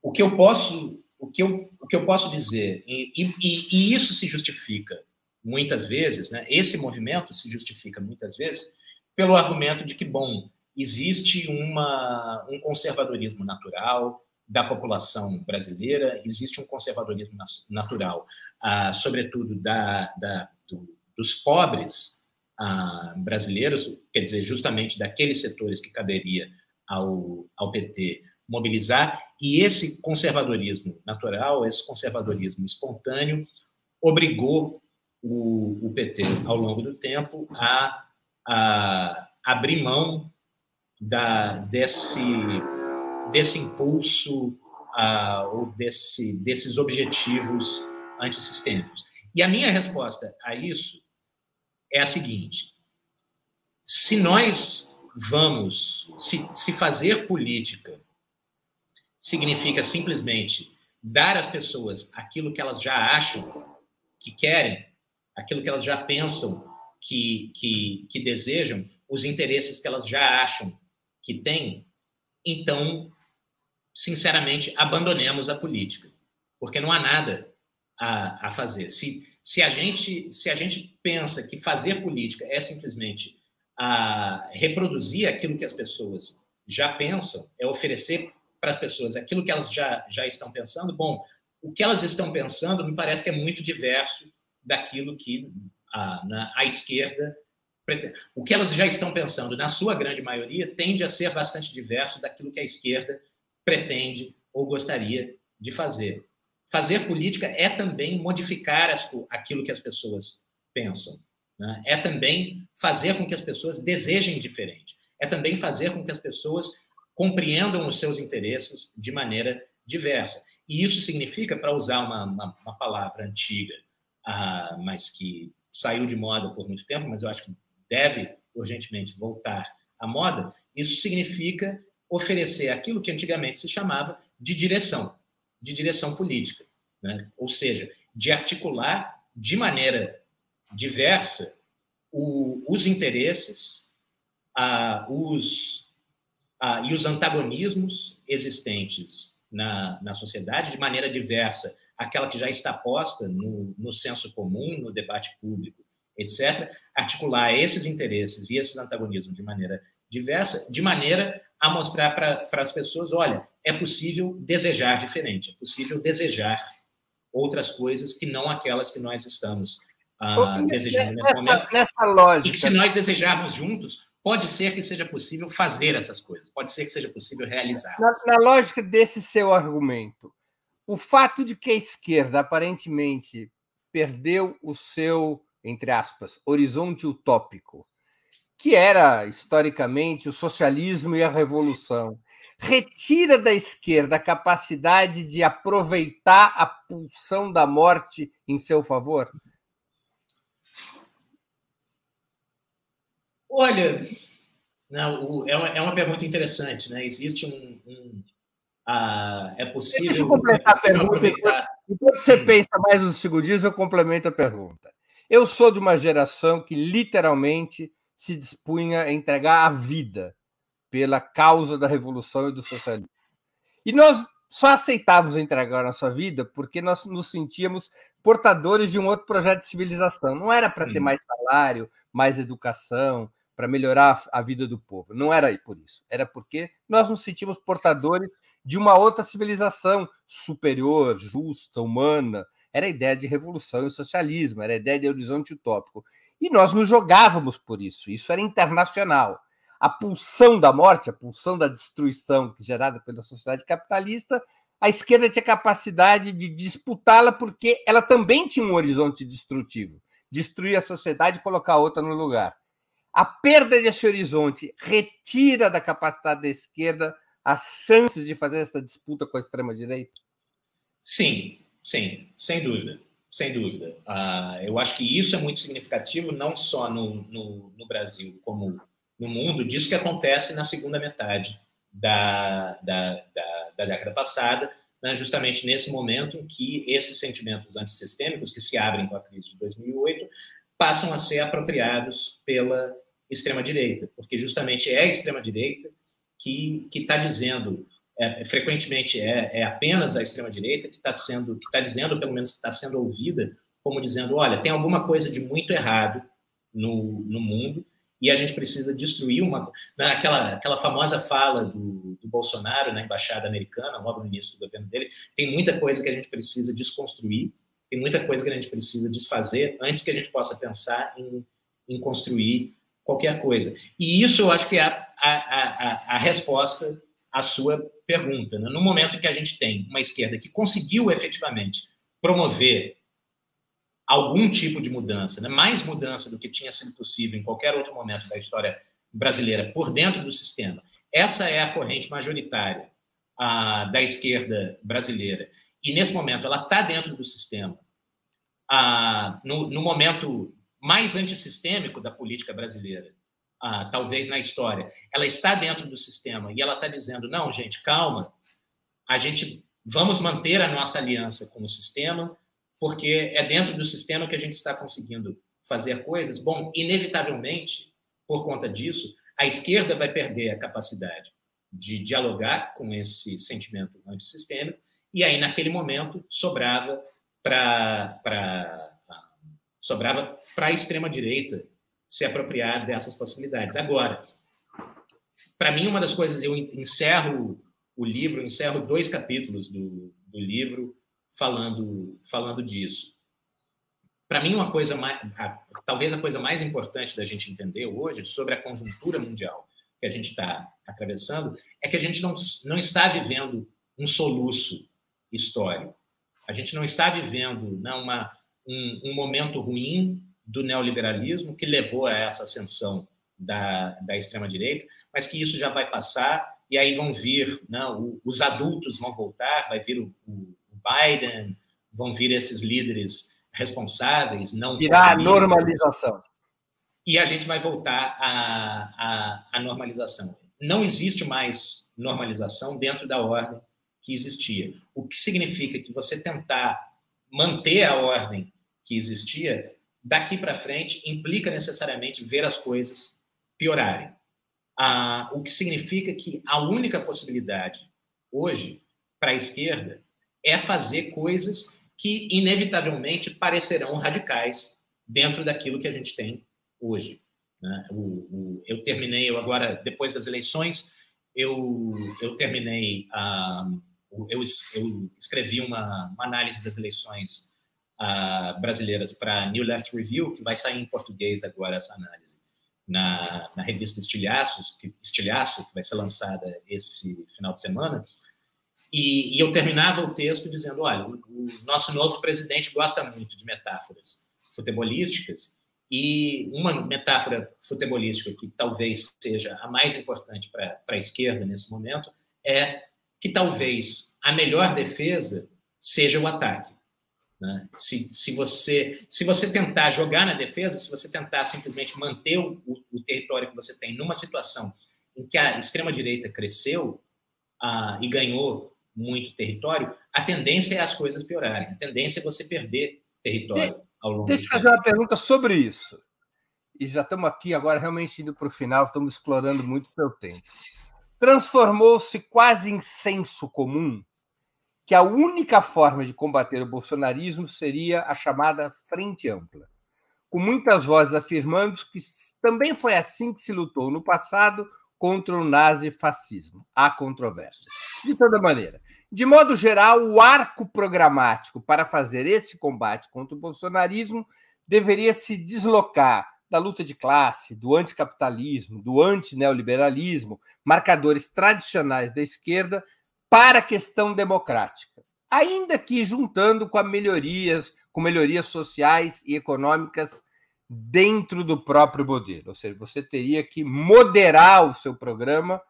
o que eu posso o que eu, o que eu posso dizer e, e, e isso se justifica muitas vezes, né? Esse movimento se justifica muitas vezes pelo argumento de que bom existe uma, um conservadorismo natural, da população brasileira, existe um conservadorismo natural, ah, sobretudo da, da do, dos pobres ah, brasileiros, quer dizer, justamente daqueles setores que caberia ao, ao PT mobilizar, e esse conservadorismo natural, esse conservadorismo espontâneo, obrigou o, o PT, ao longo do tempo, a, a abrir mão da, desse desse impulso uh, ou desse, desses objetivos antissistêmicos. E a minha resposta a isso é a seguinte: se nós vamos, se, se fazer política significa simplesmente dar às pessoas aquilo que elas já acham que querem, aquilo que elas já pensam que, que, que desejam, os interesses que elas já acham que têm, então, sinceramente, abandonemos a política, porque não há nada a, a fazer. Se, se, a gente, se a gente pensa que fazer política é simplesmente a reproduzir aquilo que as pessoas já pensam, é oferecer para as pessoas aquilo que elas já, já estão pensando, bom, o que elas estão pensando me parece que é muito diverso daquilo que a, na, a esquerda o que elas já estão pensando, na sua grande maioria, tende a ser bastante diverso daquilo que a esquerda pretende ou gostaria de fazer. Fazer política é também modificar as, aquilo que as pessoas pensam. Né? É também fazer com que as pessoas desejem diferente. É também fazer com que as pessoas compreendam os seus interesses de maneira diversa. E isso significa, para usar uma, uma, uma palavra antiga, ah, mas que saiu de moda por muito tempo, mas eu acho que deve urgentemente voltar à moda, isso significa oferecer aquilo que antigamente se chamava de direção, de direção política, né? ou seja, de articular de maneira diversa o, os interesses a, os, a, e os antagonismos existentes na, na sociedade de maneira diversa, aquela que já está posta no, no senso comum, no debate público, etc., articular esses interesses e esses antagonismos de maneira diversa, de maneira a mostrar para as pessoas: olha, é possível desejar diferente, é possível desejar outras coisas que não aquelas que nós estamos ah, desejando nesse momento. Nessa lógica. E que se nós desejarmos juntos, pode ser que seja possível fazer essas coisas, pode ser que seja possível realizar. Na, na lógica desse seu argumento, o fato de que a esquerda aparentemente perdeu o seu entre aspas, horizonte utópico, que era historicamente o socialismo e a revolução, retira da esquerda a capacidade de aproveitar a pulsão da morte em seu favor? Olha, não, é, uma, é uma pergunta interessante, né? Existe um, um ah, é possível. Deixa eu completar a *laughs* pergunta. Enquanto você hum. pensa mais nos segundinhos, eu complemento a pergunta. Eu sou de uma geração que literalmente se dispunha a entregar a vida pela causa da revolução e do socialismo. E nós só aceitávamos entregar a nossa vida porque nós nos sentíamos portadores de um outro projeto de civilização. Não era para ter mais salário, mais educação, para melhorar a vida do povo. Não era por isso. Era porque nós nos sentíamos portadores de uma outra civilização superior, justa, humana, era a ideia de revolução e socialismo, era a ideia de horizonte utópico. E nós nos jogávamos por isso, isso era internacional. A pulsão da morte, a pulsão da destruição gerada pela sociedade capitalista, a esquerda tinha capacidade de disputá-la porque ela também tinha um horizonte destrutivo destruir a sociedade e colocar outra no lugar. A perda desse horizonte retira da capacidade da esquerda as chances de fazer essa disputa com a extrema-direita? Sim, sim, sem dúvida. Sem dúvida. Uh, eu acho que isso é muito significativo, não só no, no, no, Brasil, como no mundo, disso que acontece na segunda metade da, da, da, da década passada, né, justamente nesse momento em que esses sentimentos antissistêmicos, que se abrem com a crise de 2008, passam a ser apropriados pela extrema-direita, porque justamente é a extrema-direita que está dizendo, é, frequentemente é, é, apenas a extrema-direita que está sendo, que está dizendo, pelo menos que está sendo ouvida, como dizendo, olha, tem alguma coisa de muito errado no, no mundo e a gente precisa destruir uma. Né, aquela, aquela famosa fala do, do, Bolsonaro na embaixada americana, logo no início do governo dele, tem muita coisa que a gente precisa desconstruir, tem muita coisa que a gente precisa desfazer antes que a gente possa pensar em, em construir qualquer coisa. E isso eu acho que é a, a, a, a resposta à sua pergunta. Né? No momento que a gente tem uma esquerda que conseguiu efetivamente promover algum tipo de mudança, né? mais mudança do que tinha sido possível em qualquer outro momento da história brasileira por dentro do sistema. Essa é a corrente majoritária a, da esquerda brasileira. E, nesse momento, ela está dentro do sistema. No, no, momento mais antissistêmico da política brasileira, a, talvez na história, ela está dentro do sistema e ela está dizendo: não, gente, calma, a gente vamos manter a nossa aliança com o sistema, porque é dentro do sistema que a gente está conseguindo fazer coisas. Bom, inevitavelmente, por conta disso, a esquerda vai perder a capacidade de dialogar com esse sentimento antissistêmico, e aí, naquele momento, sobrava para sobrava para a extrema-direita se apropriar dessas possibilidades. Agora, para mim, uma das coisas, eu encerro o livro, encerro dois capítulos do, do livro falando, falando disso. Para mim, uma coisa mais, a, talvez a coisa mais importante da gente entender hoje sobre a conjuntura mundial que a gente está atravessando é que a gente não, não está vivendo um soluço histórico. A gente não está vivendo não, uma, um, um momento ruim do neoliberalismo que levou a essa ascensão da, da extrema-direita, mas que isso já vai passar e aí vão vir, não, os adultos vão voltar, vai vir o, o Biden, vão vir esses líderes responsáveis, não virá a normalização. E a gente vai voltar à, à, à normalização. Não existe mais normalização dentro da ordem que existia. O que significa que você tentar manter a ordem que existia, daqui para frente, implica necessariamente ver as coisas piorarem. Ah, o que significa que a única possibilidade hoje para a esquerda é fazer coisas que inevitavelmente parecerão radicais dentro daquilo que a gente tem hoje. Né? O, o, eu terminei, eu agora, depois das eleições, eu, eu terminei, uh, eu, eu, escrevi uma, uma, análise das eleições uh, brasileiras para New Left Review, que vai sair em português agora essa análise, na, na revista Estilhaços, que, Estilhaço, que vai ser lançada esse final de semana, e, e, eu terminava o texto dizendo: olha, o, o, nosso novo presidente gosta muito de metáforas futebolísticas, e uma metáfora futebolística que talvez seja a mais importante para a esquerda nesse momento é que talvez a melhor defesa seja o ataque. Né? Se, se, você, se você tentar jogar na defesa, se você tentar simplesmente manter o, o território que você tem numa situação em que a extrema-direita cresceu ah, e ganhou muito território, a tendência é as coisas piorarem. A tendência é você perder território ao longo Deixa eu fazer uma pergunta sobre isso. E já estamos aqui agora realmente indo para o final, estamos explorando muito o seu tempo. Transformou-se quase em senso comum que a única forma de combater o bolsonarismo seria a chamada Frente Ampla, com muitas vozes afirmando que também foi assim que se lutou no passado contra o nazifascismo. Há controvérsia. De toda maneira, de modo geral, o arco programático para fazer esse combate contra o bolsonarismo deveria se deslocar da luta de classe, do anticapitalismo, do antineoliberalismo, marcadores tradicionais da esquerda, para a questão democrática. Ainda que juntando com melhorias, com melhorias sociais e econômicas dentro do próprio modelo. Ou seja, você teria que moderar o seu programa,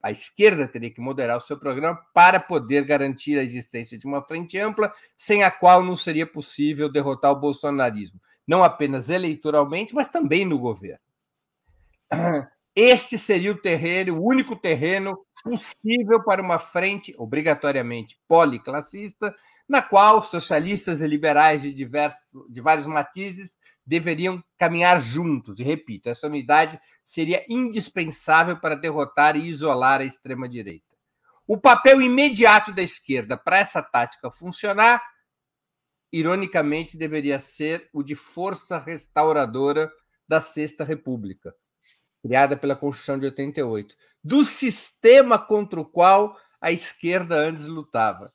a esquerda teria que moderar o seu programa para poder garantir a existência de uma frente ampla, sem a qual não seria possível derrotar o bolsonarismo, não apenas eleitoralmente, mas também no governo. *clears throat* Este seria o terreno, o único terreno possível para uma frente obrigatoriamente policlassista, na qual socialistas e liberais de, diversos, de vários matizes deveriam caminhar juntos. E repito, essa unidade seria indispensável para derrotar e isolar a extrema-direita. O papel imediato da esquerda para essa tática funcionar, ironicamente, deveria ser o de força restauradora da Sexta República criada pela Constituição de 88, do sistema contra o qual a esquerda antes lutava.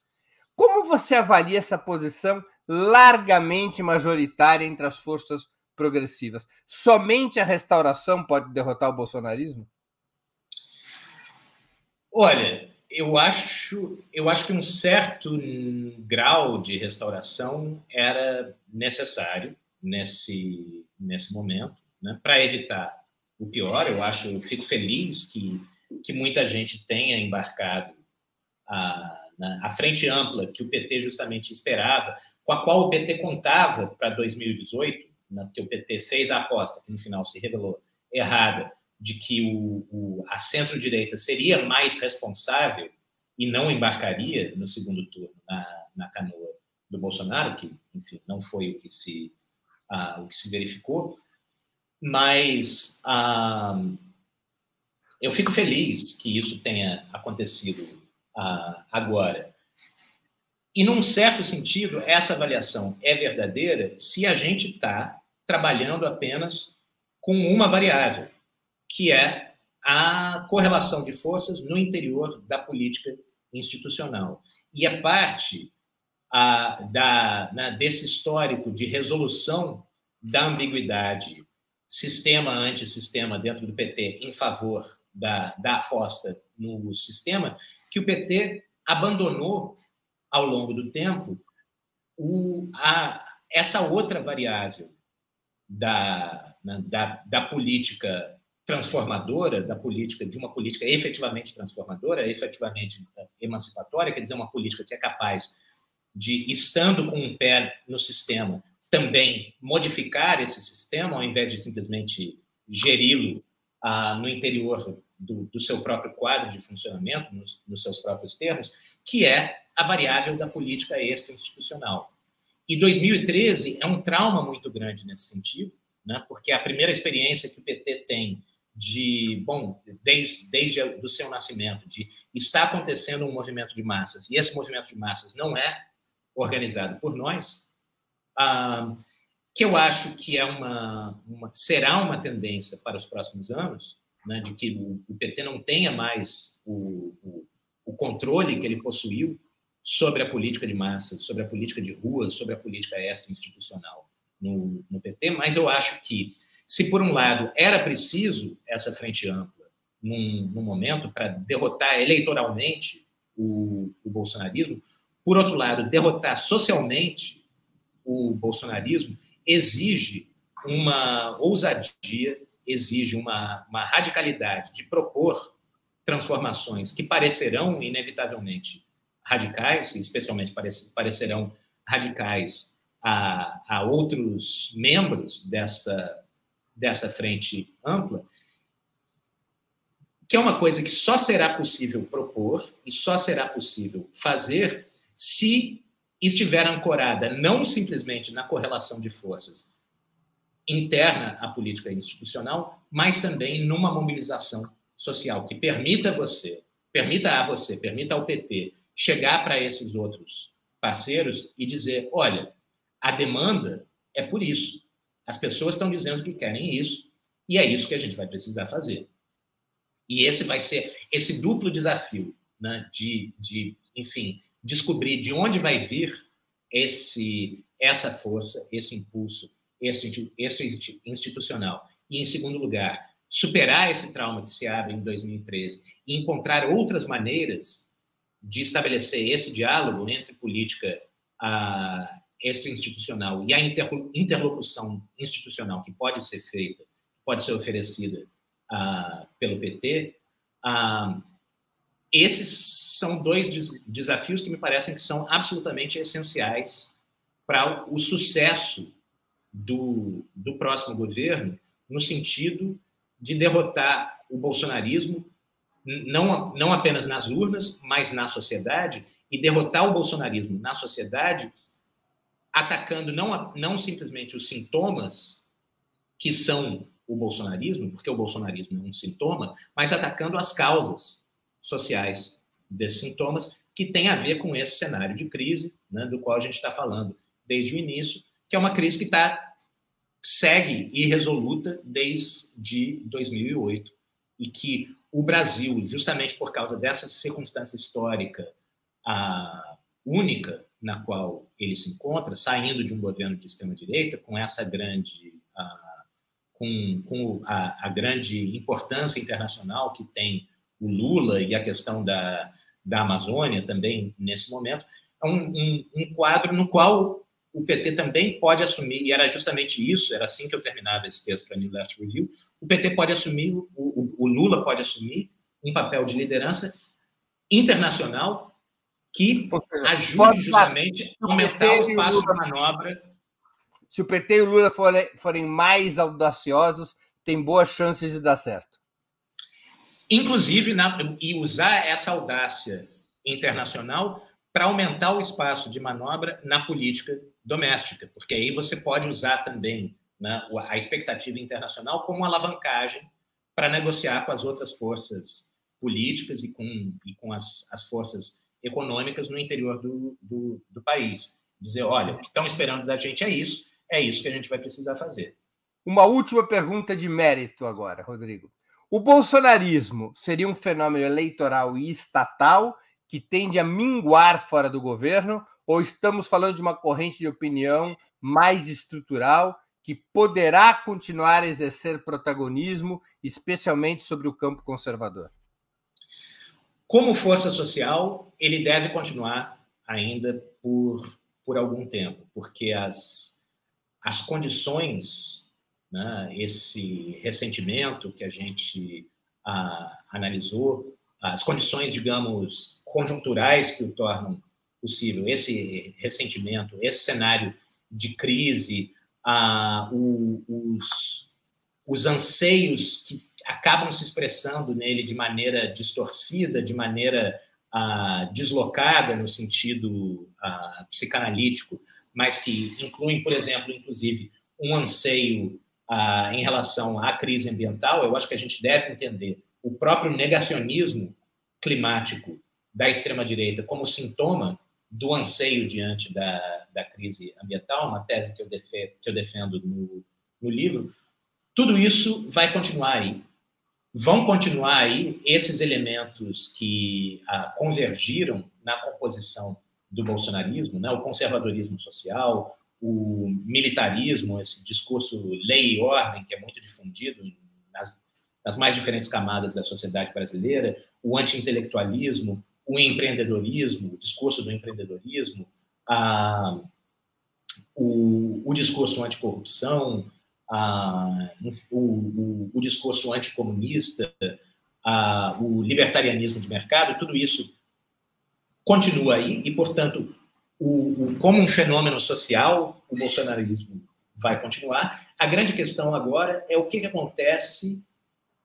Como você avalia essa posição largamente majoritária entre as forças progressivas? Somente a restauração pode derrotar o bolsonarismo? Olha, eu acho, eu acho que um certo grau de restauração era necessário nesse, nesse momento, né, para evitar o pior. Eu acho, eu fico feliz que, que muita gente tenha embarcado a, na, a frente ampla que o PT justamente esperava, com a qual o PT contava para 2018, né, porque o PT fez a aposta, que no final se revelou errada, de que o, o, a centro-direita seria mais responsável e não embarcaria no segundo turno na, na canoa do Bolsonaro, que, enfim, não foi o que se, uh, o que se verificou mas ah, eu fico feliz que isso tenha acontecido ah, agora. E, num certo sentido, essa avaliação é verdadeira se a gente está trabalhando apenas com uma variável, que é a correlação de forças no interior da política institucional. E a parte ah, da, desse histórico de resolução da ambiguidade sistema antissistema dentro do PT em favor da, da aposta no sistema, que o PT abandonou ao longo do tempo o, a, essa outra variável da, da, da política transformadora, da política de uma política efetivamente transformadora, efetivamente emancipatória, quer dizer, uma política que é capaz de, estando com um pé no sistema, também modificar esse sistema, ao invés de simplesmente geri-lo ah, no interior do, do, seu próprio quadro de funcionamento, nos, nos, seus próprios termos, que é a variável da política extra-institucional. E 2013 é um trauma muito grande nesse sentido, né, porque é a primeira experiência que o PT tem de, bom, desde, desde o seu nascimento, de estar acontecendo um movimento de massas, e esse movimento de massas não é organizado por nós, ah, que eu acho que é uma, uma, será uma tendência para os próximos anos, né, de que o, PT não tenha mais o, o, o, controle que ele possuiu sobre a política de massas, sobre a política de ruas, sobre a política extra-institucional no, no PT, mas eu acho que, se por um lado era preciso essa frente ampla num, num momento para derrotar eleitoralmente o, o bolsonarismo, por outro lado, derrotar socialmente o bolsonarismo exige uma ousadia, exige uma, uma radicalidade de propor transformações que parecerão inevitavelmente radicais, especialmente parecerão radicais a, a outros membros dessa, dessa frente ampla, que é uma coisa que só será possível propor e só será possível fazer se estiver ancorada não simplesmente na correlação de forças interna à política institucional, mas também numa mobilização social que permita você, permita a você, permita ao PT chegar para esses outros parceiros e dizer, olha, a demanda é por isso. As pessoas estão dizendo que querem isso e é isso que a gente vai precisar fazer. E esse vai ser esse duplo desafio, né, de, de enfim, descobrir de onde vai vir esse, essa força, esse impulso, esse, esse institucional. E, em segundo lugar, superar esse trauma que se abre em 2013 e encontrar outras maneiras de estabelecer esse diálogo entre política a, extra-institucional e a interlocução institucional que pode ser feita, pode ser oferecida uh, pelo PT, ah, esses são dois des desafios que me parecem que são absolutamente essenciais para o sucesso do, do próximo governo, no sentido de derrotar o bolsonarismo, não, não apenas nas urnas, mas na sociedade, e derrotar o bolsonarismo na sociedade, atacando não, não simplesmente os sintomas que são o bolsonarismo, porque o bolsonarismo é um sintoma, mas atacando as causas sociais desses sintomas, que tem a ver com esse cenário de crise, né, do qual a gente está falando desde o início, que é uma crise que está segue irresoluta desde 2008 e que o Brasil, justamente por causa dessa circunstância histórica a única na qual ele se encontra, saindo de um governo de extrema direita, com essa grande a, com, com a, a, grande importância internacional que tem o Lula e a questão da, da Amazônia também nesse momento, é um, um, um quadro no qual o PT também pode assumir, e era justamente isso, era assim que eu terminava esse texto para a New Left Review, o PT pode assumir, o, o, o Lula pode assumir um papel de liderança internacional que ajude justamente a aumentar o espaço Lula, de manobra. Se o PT e o Lula forem, forem mais audaciosos, tem boas chances de dar certo. Inclusive, na, e usar essa audácia internacional para aumentar o espaço de manobra na política doméstica, porque aí você pode usar também né, a expectativa internacional como alavancagem para negociar com as outras forças políticas e com, e com as, as forças econômicas no interior do, do, do país. Dizer, olha, o que estão esperando da gente é isso, é isso que a gente vai precisar fazer. Uma última pergunta de mérito agora, Rodrigo. O bolsonarismo seria um fenômeno eleitoral e estatal que tende a minguar fora do governo ou estamos falando de uma corrente de opinião mais estrutural que poderá continuar a exercer protagonismo, especialmente sobre o campo conservador? Como força social, ele deve continuar ainda por, por algum tempo, porque as, as condições, né, esse ressentimento que a gente ah, analisou, as condições, digamos, conjunturais que o tornam possível, esse ressentimento, esse cenário de crise, ah, o, os, os anseios que acabam se expressando nele de maneira distorcida, de maneira ah, deslocada no sentido ah, psicanalítico, mas que incluem, por exemplo, inclusive, um anseio ah, em relação à crise ambiental, eu acho que a gente deve entender o próprio negacionismo climático da extrema-direita como sintoma do anseio diante da, da crise ambiental, uma tese que eu, defendo, que eu defendo no, no livro, tudo isso vai continuar aí. Vão continuar aí esses elementos que ah, convergiram na composição do bolsonarismo, né? o conservadorismo social, o militarismo, esse discurso lei e ordem que é muito difundido nas, nas mais diferentes camadas da sociedade brasileira, o anti-intelectualismo, o empreendedorismo, o discurso do empreendedorismo, a, o, o discurso anticorrupção, a, o, o, o discurso anticomunista, a, o libertarianismo de mercado, tudo isso continua aí e, portanto, o, o, como um fenômeno social, o bolsonarismo vai continuar. A grande questão agora é o que, que acontece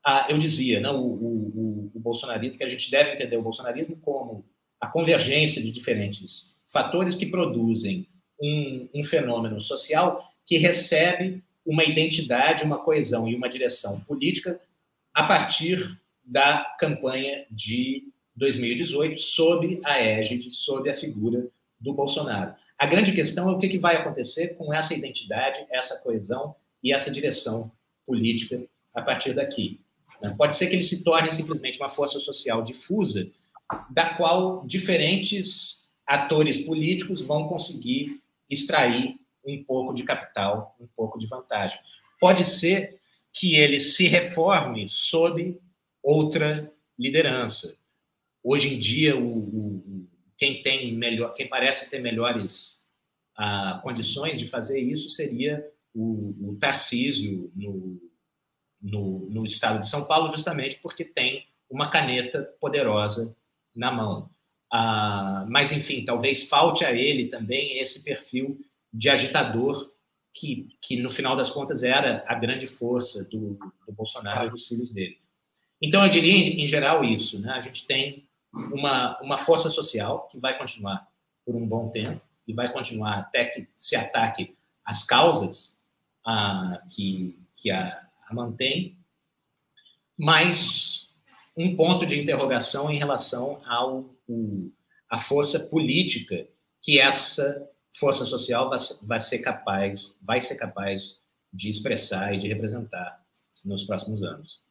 ah, eu dizia, não, o, o, o, bolsonarismo, que a gente deve entender o bolsonarismo como a convergência de diferentes fatores que produzem um, um fenômeno social que recebe uma identidade, uma coesão e uma direção política a partir da campanha de 2018, sob a égide, sob a figura do Bolsonaro. A grande questão é o que vai acontecer com essa identidade, essa coesão e essa direção política a partir daqui. Né? Pode ser que ele se torne simplesmente uma força social difusa, da qual diferentes atores políticos vão conseguir extrair um pouco de capital, um pouco de vantagem. Pode ser que ele se reforme sob outra liderança. Hoje em dia, o, o quem tem melhor, quem parece ter melhores ah, condições de fazer isso seria o, o Tarcísio no, no, no estado de São Paulo, justamente porque tem uma caneta poderosa na mão. Ah, mas, enfim, talvez falte a ele também esse perfil de agitador que, que no final das contas, era a grande força do, do Bolsonaro e dos filhos dele. Então, eu diria, em, em geral, isso. Né? A gente tem uma, uma força social que vai continuar por um bom tempo e vai continuar até que se ataque as causas ah, que, que a, a mantém, mas um ponto de interrogação em relação ao o, a força política que essa força social vai, vai ser capaz vai ser capaz de expressar e de representar nos próximos anos.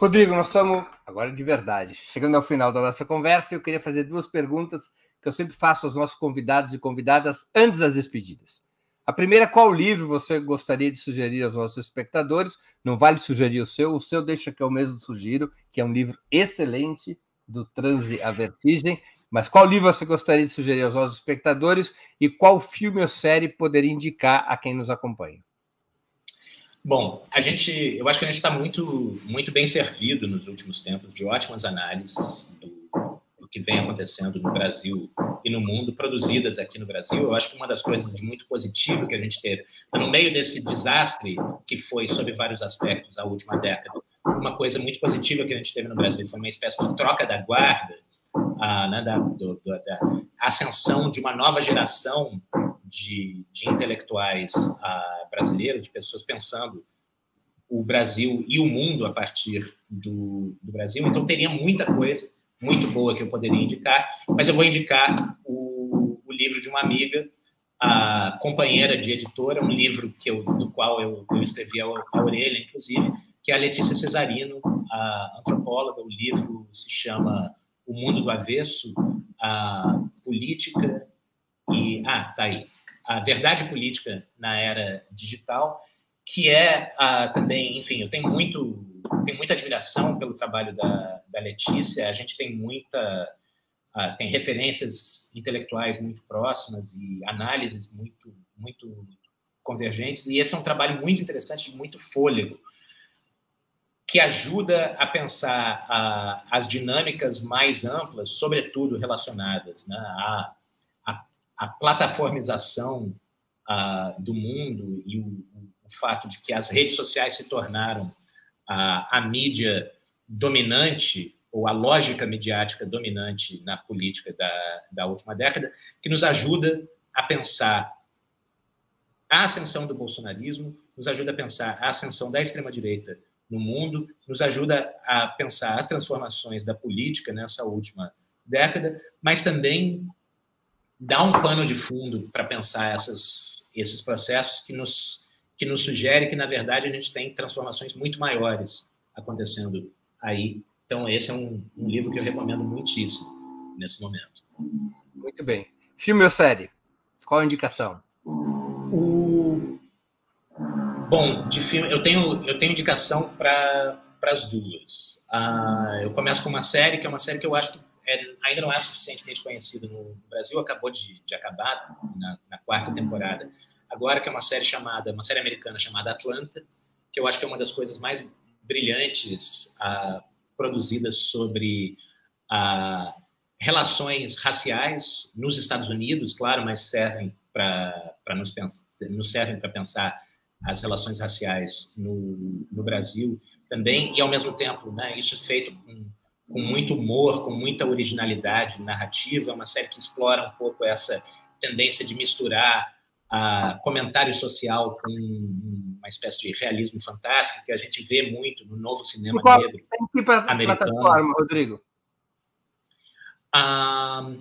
Rodrigo, nós estamos agora de verdade chegando ao final da nossa conversa. Eu queria fazer duas perguntas que eu sempre faço aos nossos convidados e convidadas antes das despedidas. A primeira, qual livro você gostaria de sugerir aos nossos espectadores? Não vale sugerir o seu, o seu deixa que eu mesmo sugiro, que é um livro excelente do Transe à Vertigem. Mas qual livro você gostaria de sugerir aos nossos espectadores e qual filme ou série poderia indicar a quem nos acompanha? Bom, a gente, eu acho que a gente está muito, muito bem servido nos últimos tempos de ótimas análises do que vem acontecendo no Brasil e no mundo, produzidas aqui no Brasil. Eu acho que uma das coisas de muito positivo que a gente teve, no meio desse desastre que foi, sob vários aspectos, a última década, uma coisa muito positiva que a gente teve no Brasil foi uma espécie de troca da guarda, a, né, da, do, da, ascensão de uma nova geração de, de intelectuais brasileiros, de pessoas pensando o Brasil e o mundo a partir do, do Brasil. Então, teria muita coisa muito boa que eu poderia indicar, mas eu vou indicar o, o livro de uma amiga, a companheira de editora, um livro que eu, do qual eu, eu escrevi a, a orelha, inclusive, que é a Letícia Cesarino, a antropóloga. O livro se chama O Mundo do Avesso, a política e ah, tá aí, a verdade política na era digital, que é ah, também, enfim, eu tenho muito tenho muita admiração pelo trabalho da, da Letícia. A gente tem muita uh, tem referências intelectuais muito próximas e análises muito muito convergentes. E esse é um trabalho muito interessante, de muito fôlego, que ajuda a pensar uh, as dinâmicas mais amplas, sobretudo relacionadas né, à, à, à plataformização uh, do mundo e o, o fato de que as redes sociais se tornaram a, a mídia dominante ou a lógica mediática dominante na política da, da última década, que nos ajuda a pensar a ascensão do bolsonarismo, nos ajuda a pensar a ascensão da extrema-direita no mundo, nos ajuda a pensar as transformações da política nessa última década, mas também dá um pano de fundo para pensar essas, esses processos que nos que nos sugere que, na verdade, a gente tem transformações muito maiores acontecendo aí. Então, esse é um, um livro que eu recomendo muitíssimo nesse momento. Muito bem. Filme ou série? Qual a indicação? O... Bom, de filme, eu tenho, eu tenho indicação para as duas. Ah, eu começo com uma série, que é uma série que eu acho que é, ainda não é suficientemente conhecida no Brasil, acabou de, de acabar na, na quarta temporada, agora, que é uma série chamada, uma série americana chamada Atlanta, que eu acho que é uma das coisas mais brilhantes ah, produzidas sobre ah, relações raciais nos Estados Unidos, claro, mas servem para nos, nos servem para pensar as relações raciais no, no Brasil também, e ao mesmo tempo, né, isso é feito com, com muito humor, com muita originalidade narrativa, é uma série que explora um pouco essa tendência de misturar a comentário social com uma espécie de realismo fantástico que a gente vê muito no novo cinema qual, negro que americano. plataforma, Rodrigo? Ah,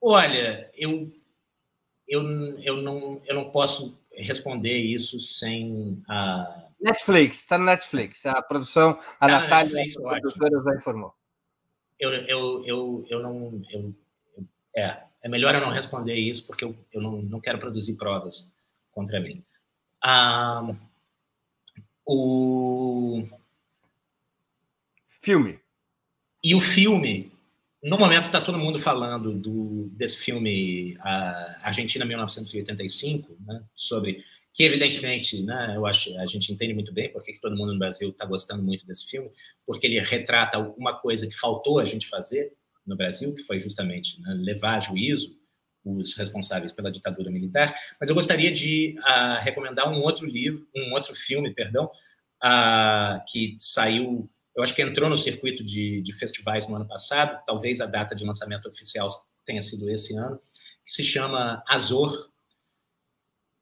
olha, eu, eu, eu, não, eu não posso responder isso sem a Netflix, está no Netflix. A produção, a tá Natália, Netflix, a produtora, já informou. Eu, eu, eu, eu não. Eu, é, é melhor eu não responder isso, porque eu, eu não, não quero produzir provas contra mim. Ah, o filme. E o filme, no momento está todo mundo falando do, desse filme a Argentina 1985, né, sobre que evidentemente, né, eu acho a gente entende muito bem porque que todo mundo no Brasil está gostando muito desse filme, porque ele retrata alguma coisa que faltou a gente fazer no Brasil, que foi justamente né, levar a juízo os responsáveis pela ditadura militar. Mas eu gostaria de uh, recomendar um outro livro, um outro filme, perdão, uh, que saiu, eu acho que entrou no circuito de, de festivais no ano passado, talvez a data de lançamento oficial tenha sido esse ano, que se chama Azor,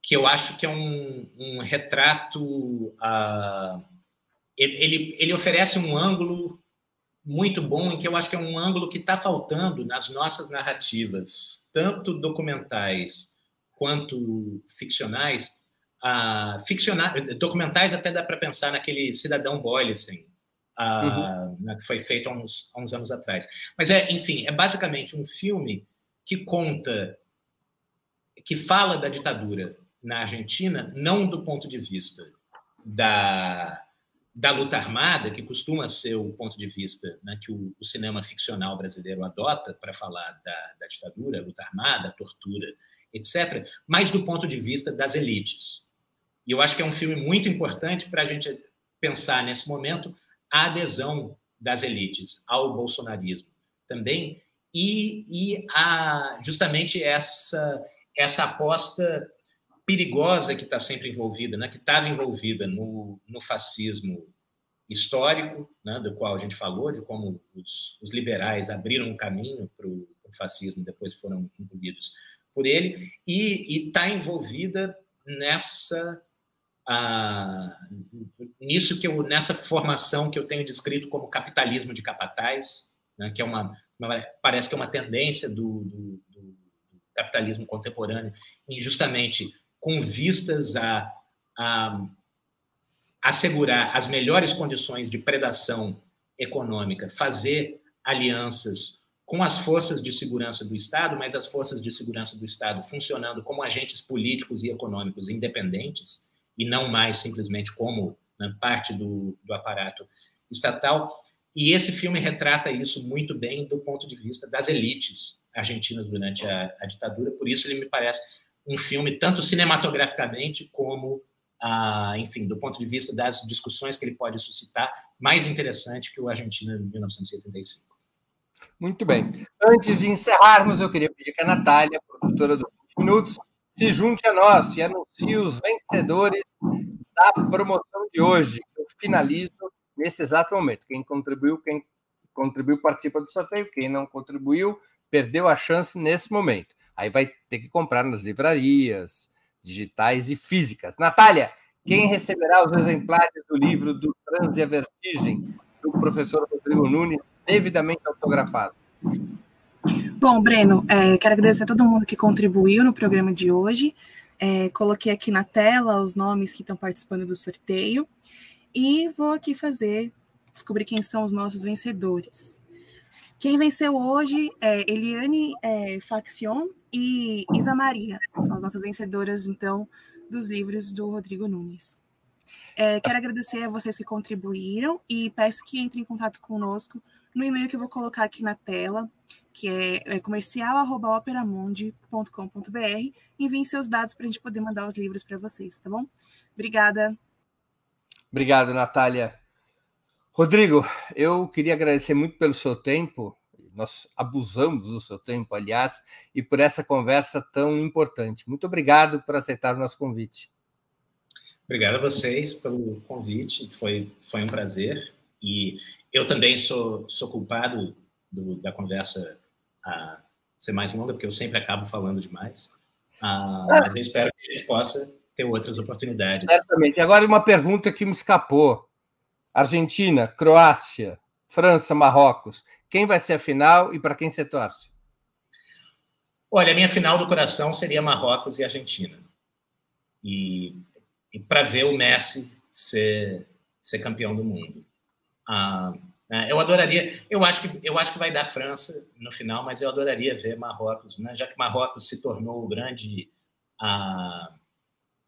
que eu acho que é um, um retrato. Uh, ele, ele oferece um ângulo muito bom, em que eu acho que é um ângulo que está faltando nas nossas narrativas, tanto documentais quanto ficcionais. Ah, documentais até dá para pensar naquele Cidadão Boyleson, ah, uhum. né, que foi feito há uns, há uns anos atrás. Mas, é, enfim, é basicamente um filme que conta, que fala da ditadura na Argentina, não do ponto de vista da da luta armada, que costuma ser o ponto de vista né, que o, o, cinema ficcional brasileiro adota para falar da, da ditadura, luta armada, tortura, etc., mas do ponto de vista das elites. E eu acho que é um filme muito importante para a gente pensar nesse momento a adesão das elites ao bolsonarismo também. E, e a, justamente essa, essa aposta perigosa que está sempre envolvida, né, que estava envolvida no, no fascismo histórico, né, do qual a gente falou, de como os, os liberais abriram um caminho para o fascismo, depois foram incluídos por ele, e está envolvida nessa ah, nisso que eu nessa formação que eu tenho descrito como capitalismo de capataz, né, que é uma, uma, parece que é uma tendência do, do, do capitalismo contemporâneo, injustamente com vistas a, a assegurar as melhores condições de predação econômica, fazer alianças com as forças de segurança do Estado, mas as forças de segurança do Estado funcionando como agentes políticos e econômicos independentes e não mais simplesmente como né, parte do, do aparato estatal. E esse filme retrata isso muito bem do ponto de vista das elites argentinas durante a, a ditadura, por isso ele me parece um filme tanto cinematograficamente como, ah, enfim, do ponto de vista das discussões que ele pode suscitar, mais interessante que o Argentina de 1985. Muito bem. Antes de encerrarmos, eu queria pedir que a Natália, produtora do 20 Minutos, se junte a nós e anuncie os vencedores da promoção de hoje. Eu finalizo nesse exato momento. Quem contribuiu, quem contribuiu participa do sorteio, quem não contribuiu perdeu a chance nesse momento. Aí vai ter que comprar nas livrarias digitais e físicas. Natália, quem receberá os exemplares do livro do Trans e a Vertigem, do professor Rodrigo Nunes, devidamente autografado? Bom, Breno, é, quero agradecer a todo mundo que contribuiu no programa de hoje. É, coloquei aqui na tela os nomes que estão participando do sorteio e vou aqui fazer, descobrir quem são os nossos vencedores. Quem venceu hoje é Eliane é, Faction e Isa Maria. São as nossas vencedoras, então, dos livros do Rodrigo Nunes. É, quero agradecer a vocês que contribuíram e peço que entrem em contato conosco no e-mail que eu vou colocar aqui na tela, que é, é comercial.operamundi.com.br. Enviem seus dados para a gente poder mandar os livros para vocês, tá bom? Obrigada. Obrigado, Natália. Rodrigo, eu queria agradecer muito pelo seu tempo, nós abusamos do seu tempo, aliás, e por essa conversa tão importante. Muito obrigado por aceitar o nosso convite. Obrigado a vocês pelo convite, foi, foi um prazer. E eu também sou, sou culpado do, da conversa a ser mais longa, porque eu sempre acabo falando demais. Ah, ah. Mas eu espero que a gente possa ter outras oportunidades. Certamente. Agora, uma pergunta que me escapou. Argentina, Croácia, França, Marrocos. Quem vai ser a final e para quem você torce? Olha, a minha final do coração seria Marrocos e Argentina. E, e para ver o Messi ser, ser campeão do mundo. Ah, eu adoraria, eu acho, que, eu acho que vai dar França no final, mas eu adoraria ver Marrocos, né? já que Marrocos se tornou o grande, ah,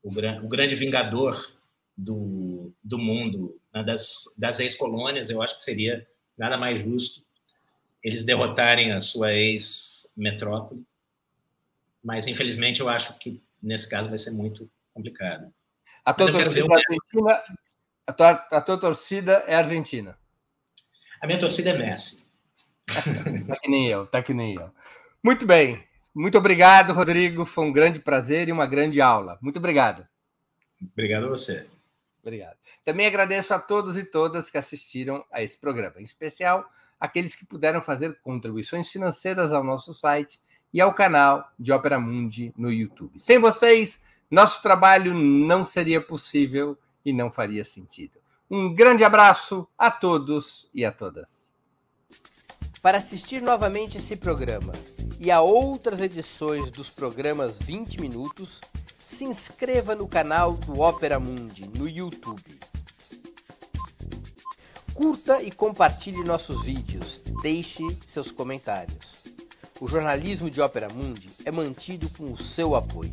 o, o grande vingador do, do mundo, né, das, das ex-colônias, eu acho que seria nada mais justo eles derrotarem a sua ex-metrópole. Mas, infelizmente, eu acho que nesse caso vai ser muito complicado. A tua, torcida, é argentina, a, tua, a tua torcida é argentina? A minha torcida é Messi. tá que nem eu, tá que nem eu. Muito bem. Muito obrigado, Rodrigo. Foi um grande prazer e uma grande aula. Muito obrigado. Obrigado a você. Obrigado. Também agradeço a todos e todas que assistiram a esse programa, em especial aqueles que puderam fazer contribuições financeiras ao nosso site e ao canal de Ópera Mundi no YouTube. Sem vocês, nosso trabalho não seria possível e não faria sentido. Um grande abraço a todos e a todas. Para assistir novamente esse programa e a outras edições dos programas 20 Minutos, se inscreva no canal do Ópera Mundi no YouTube. Curta e compartilhe nossos vídeos. Deixe seus comentários. O jornalismo de Ópera Mundi é mantido com o seu apoio.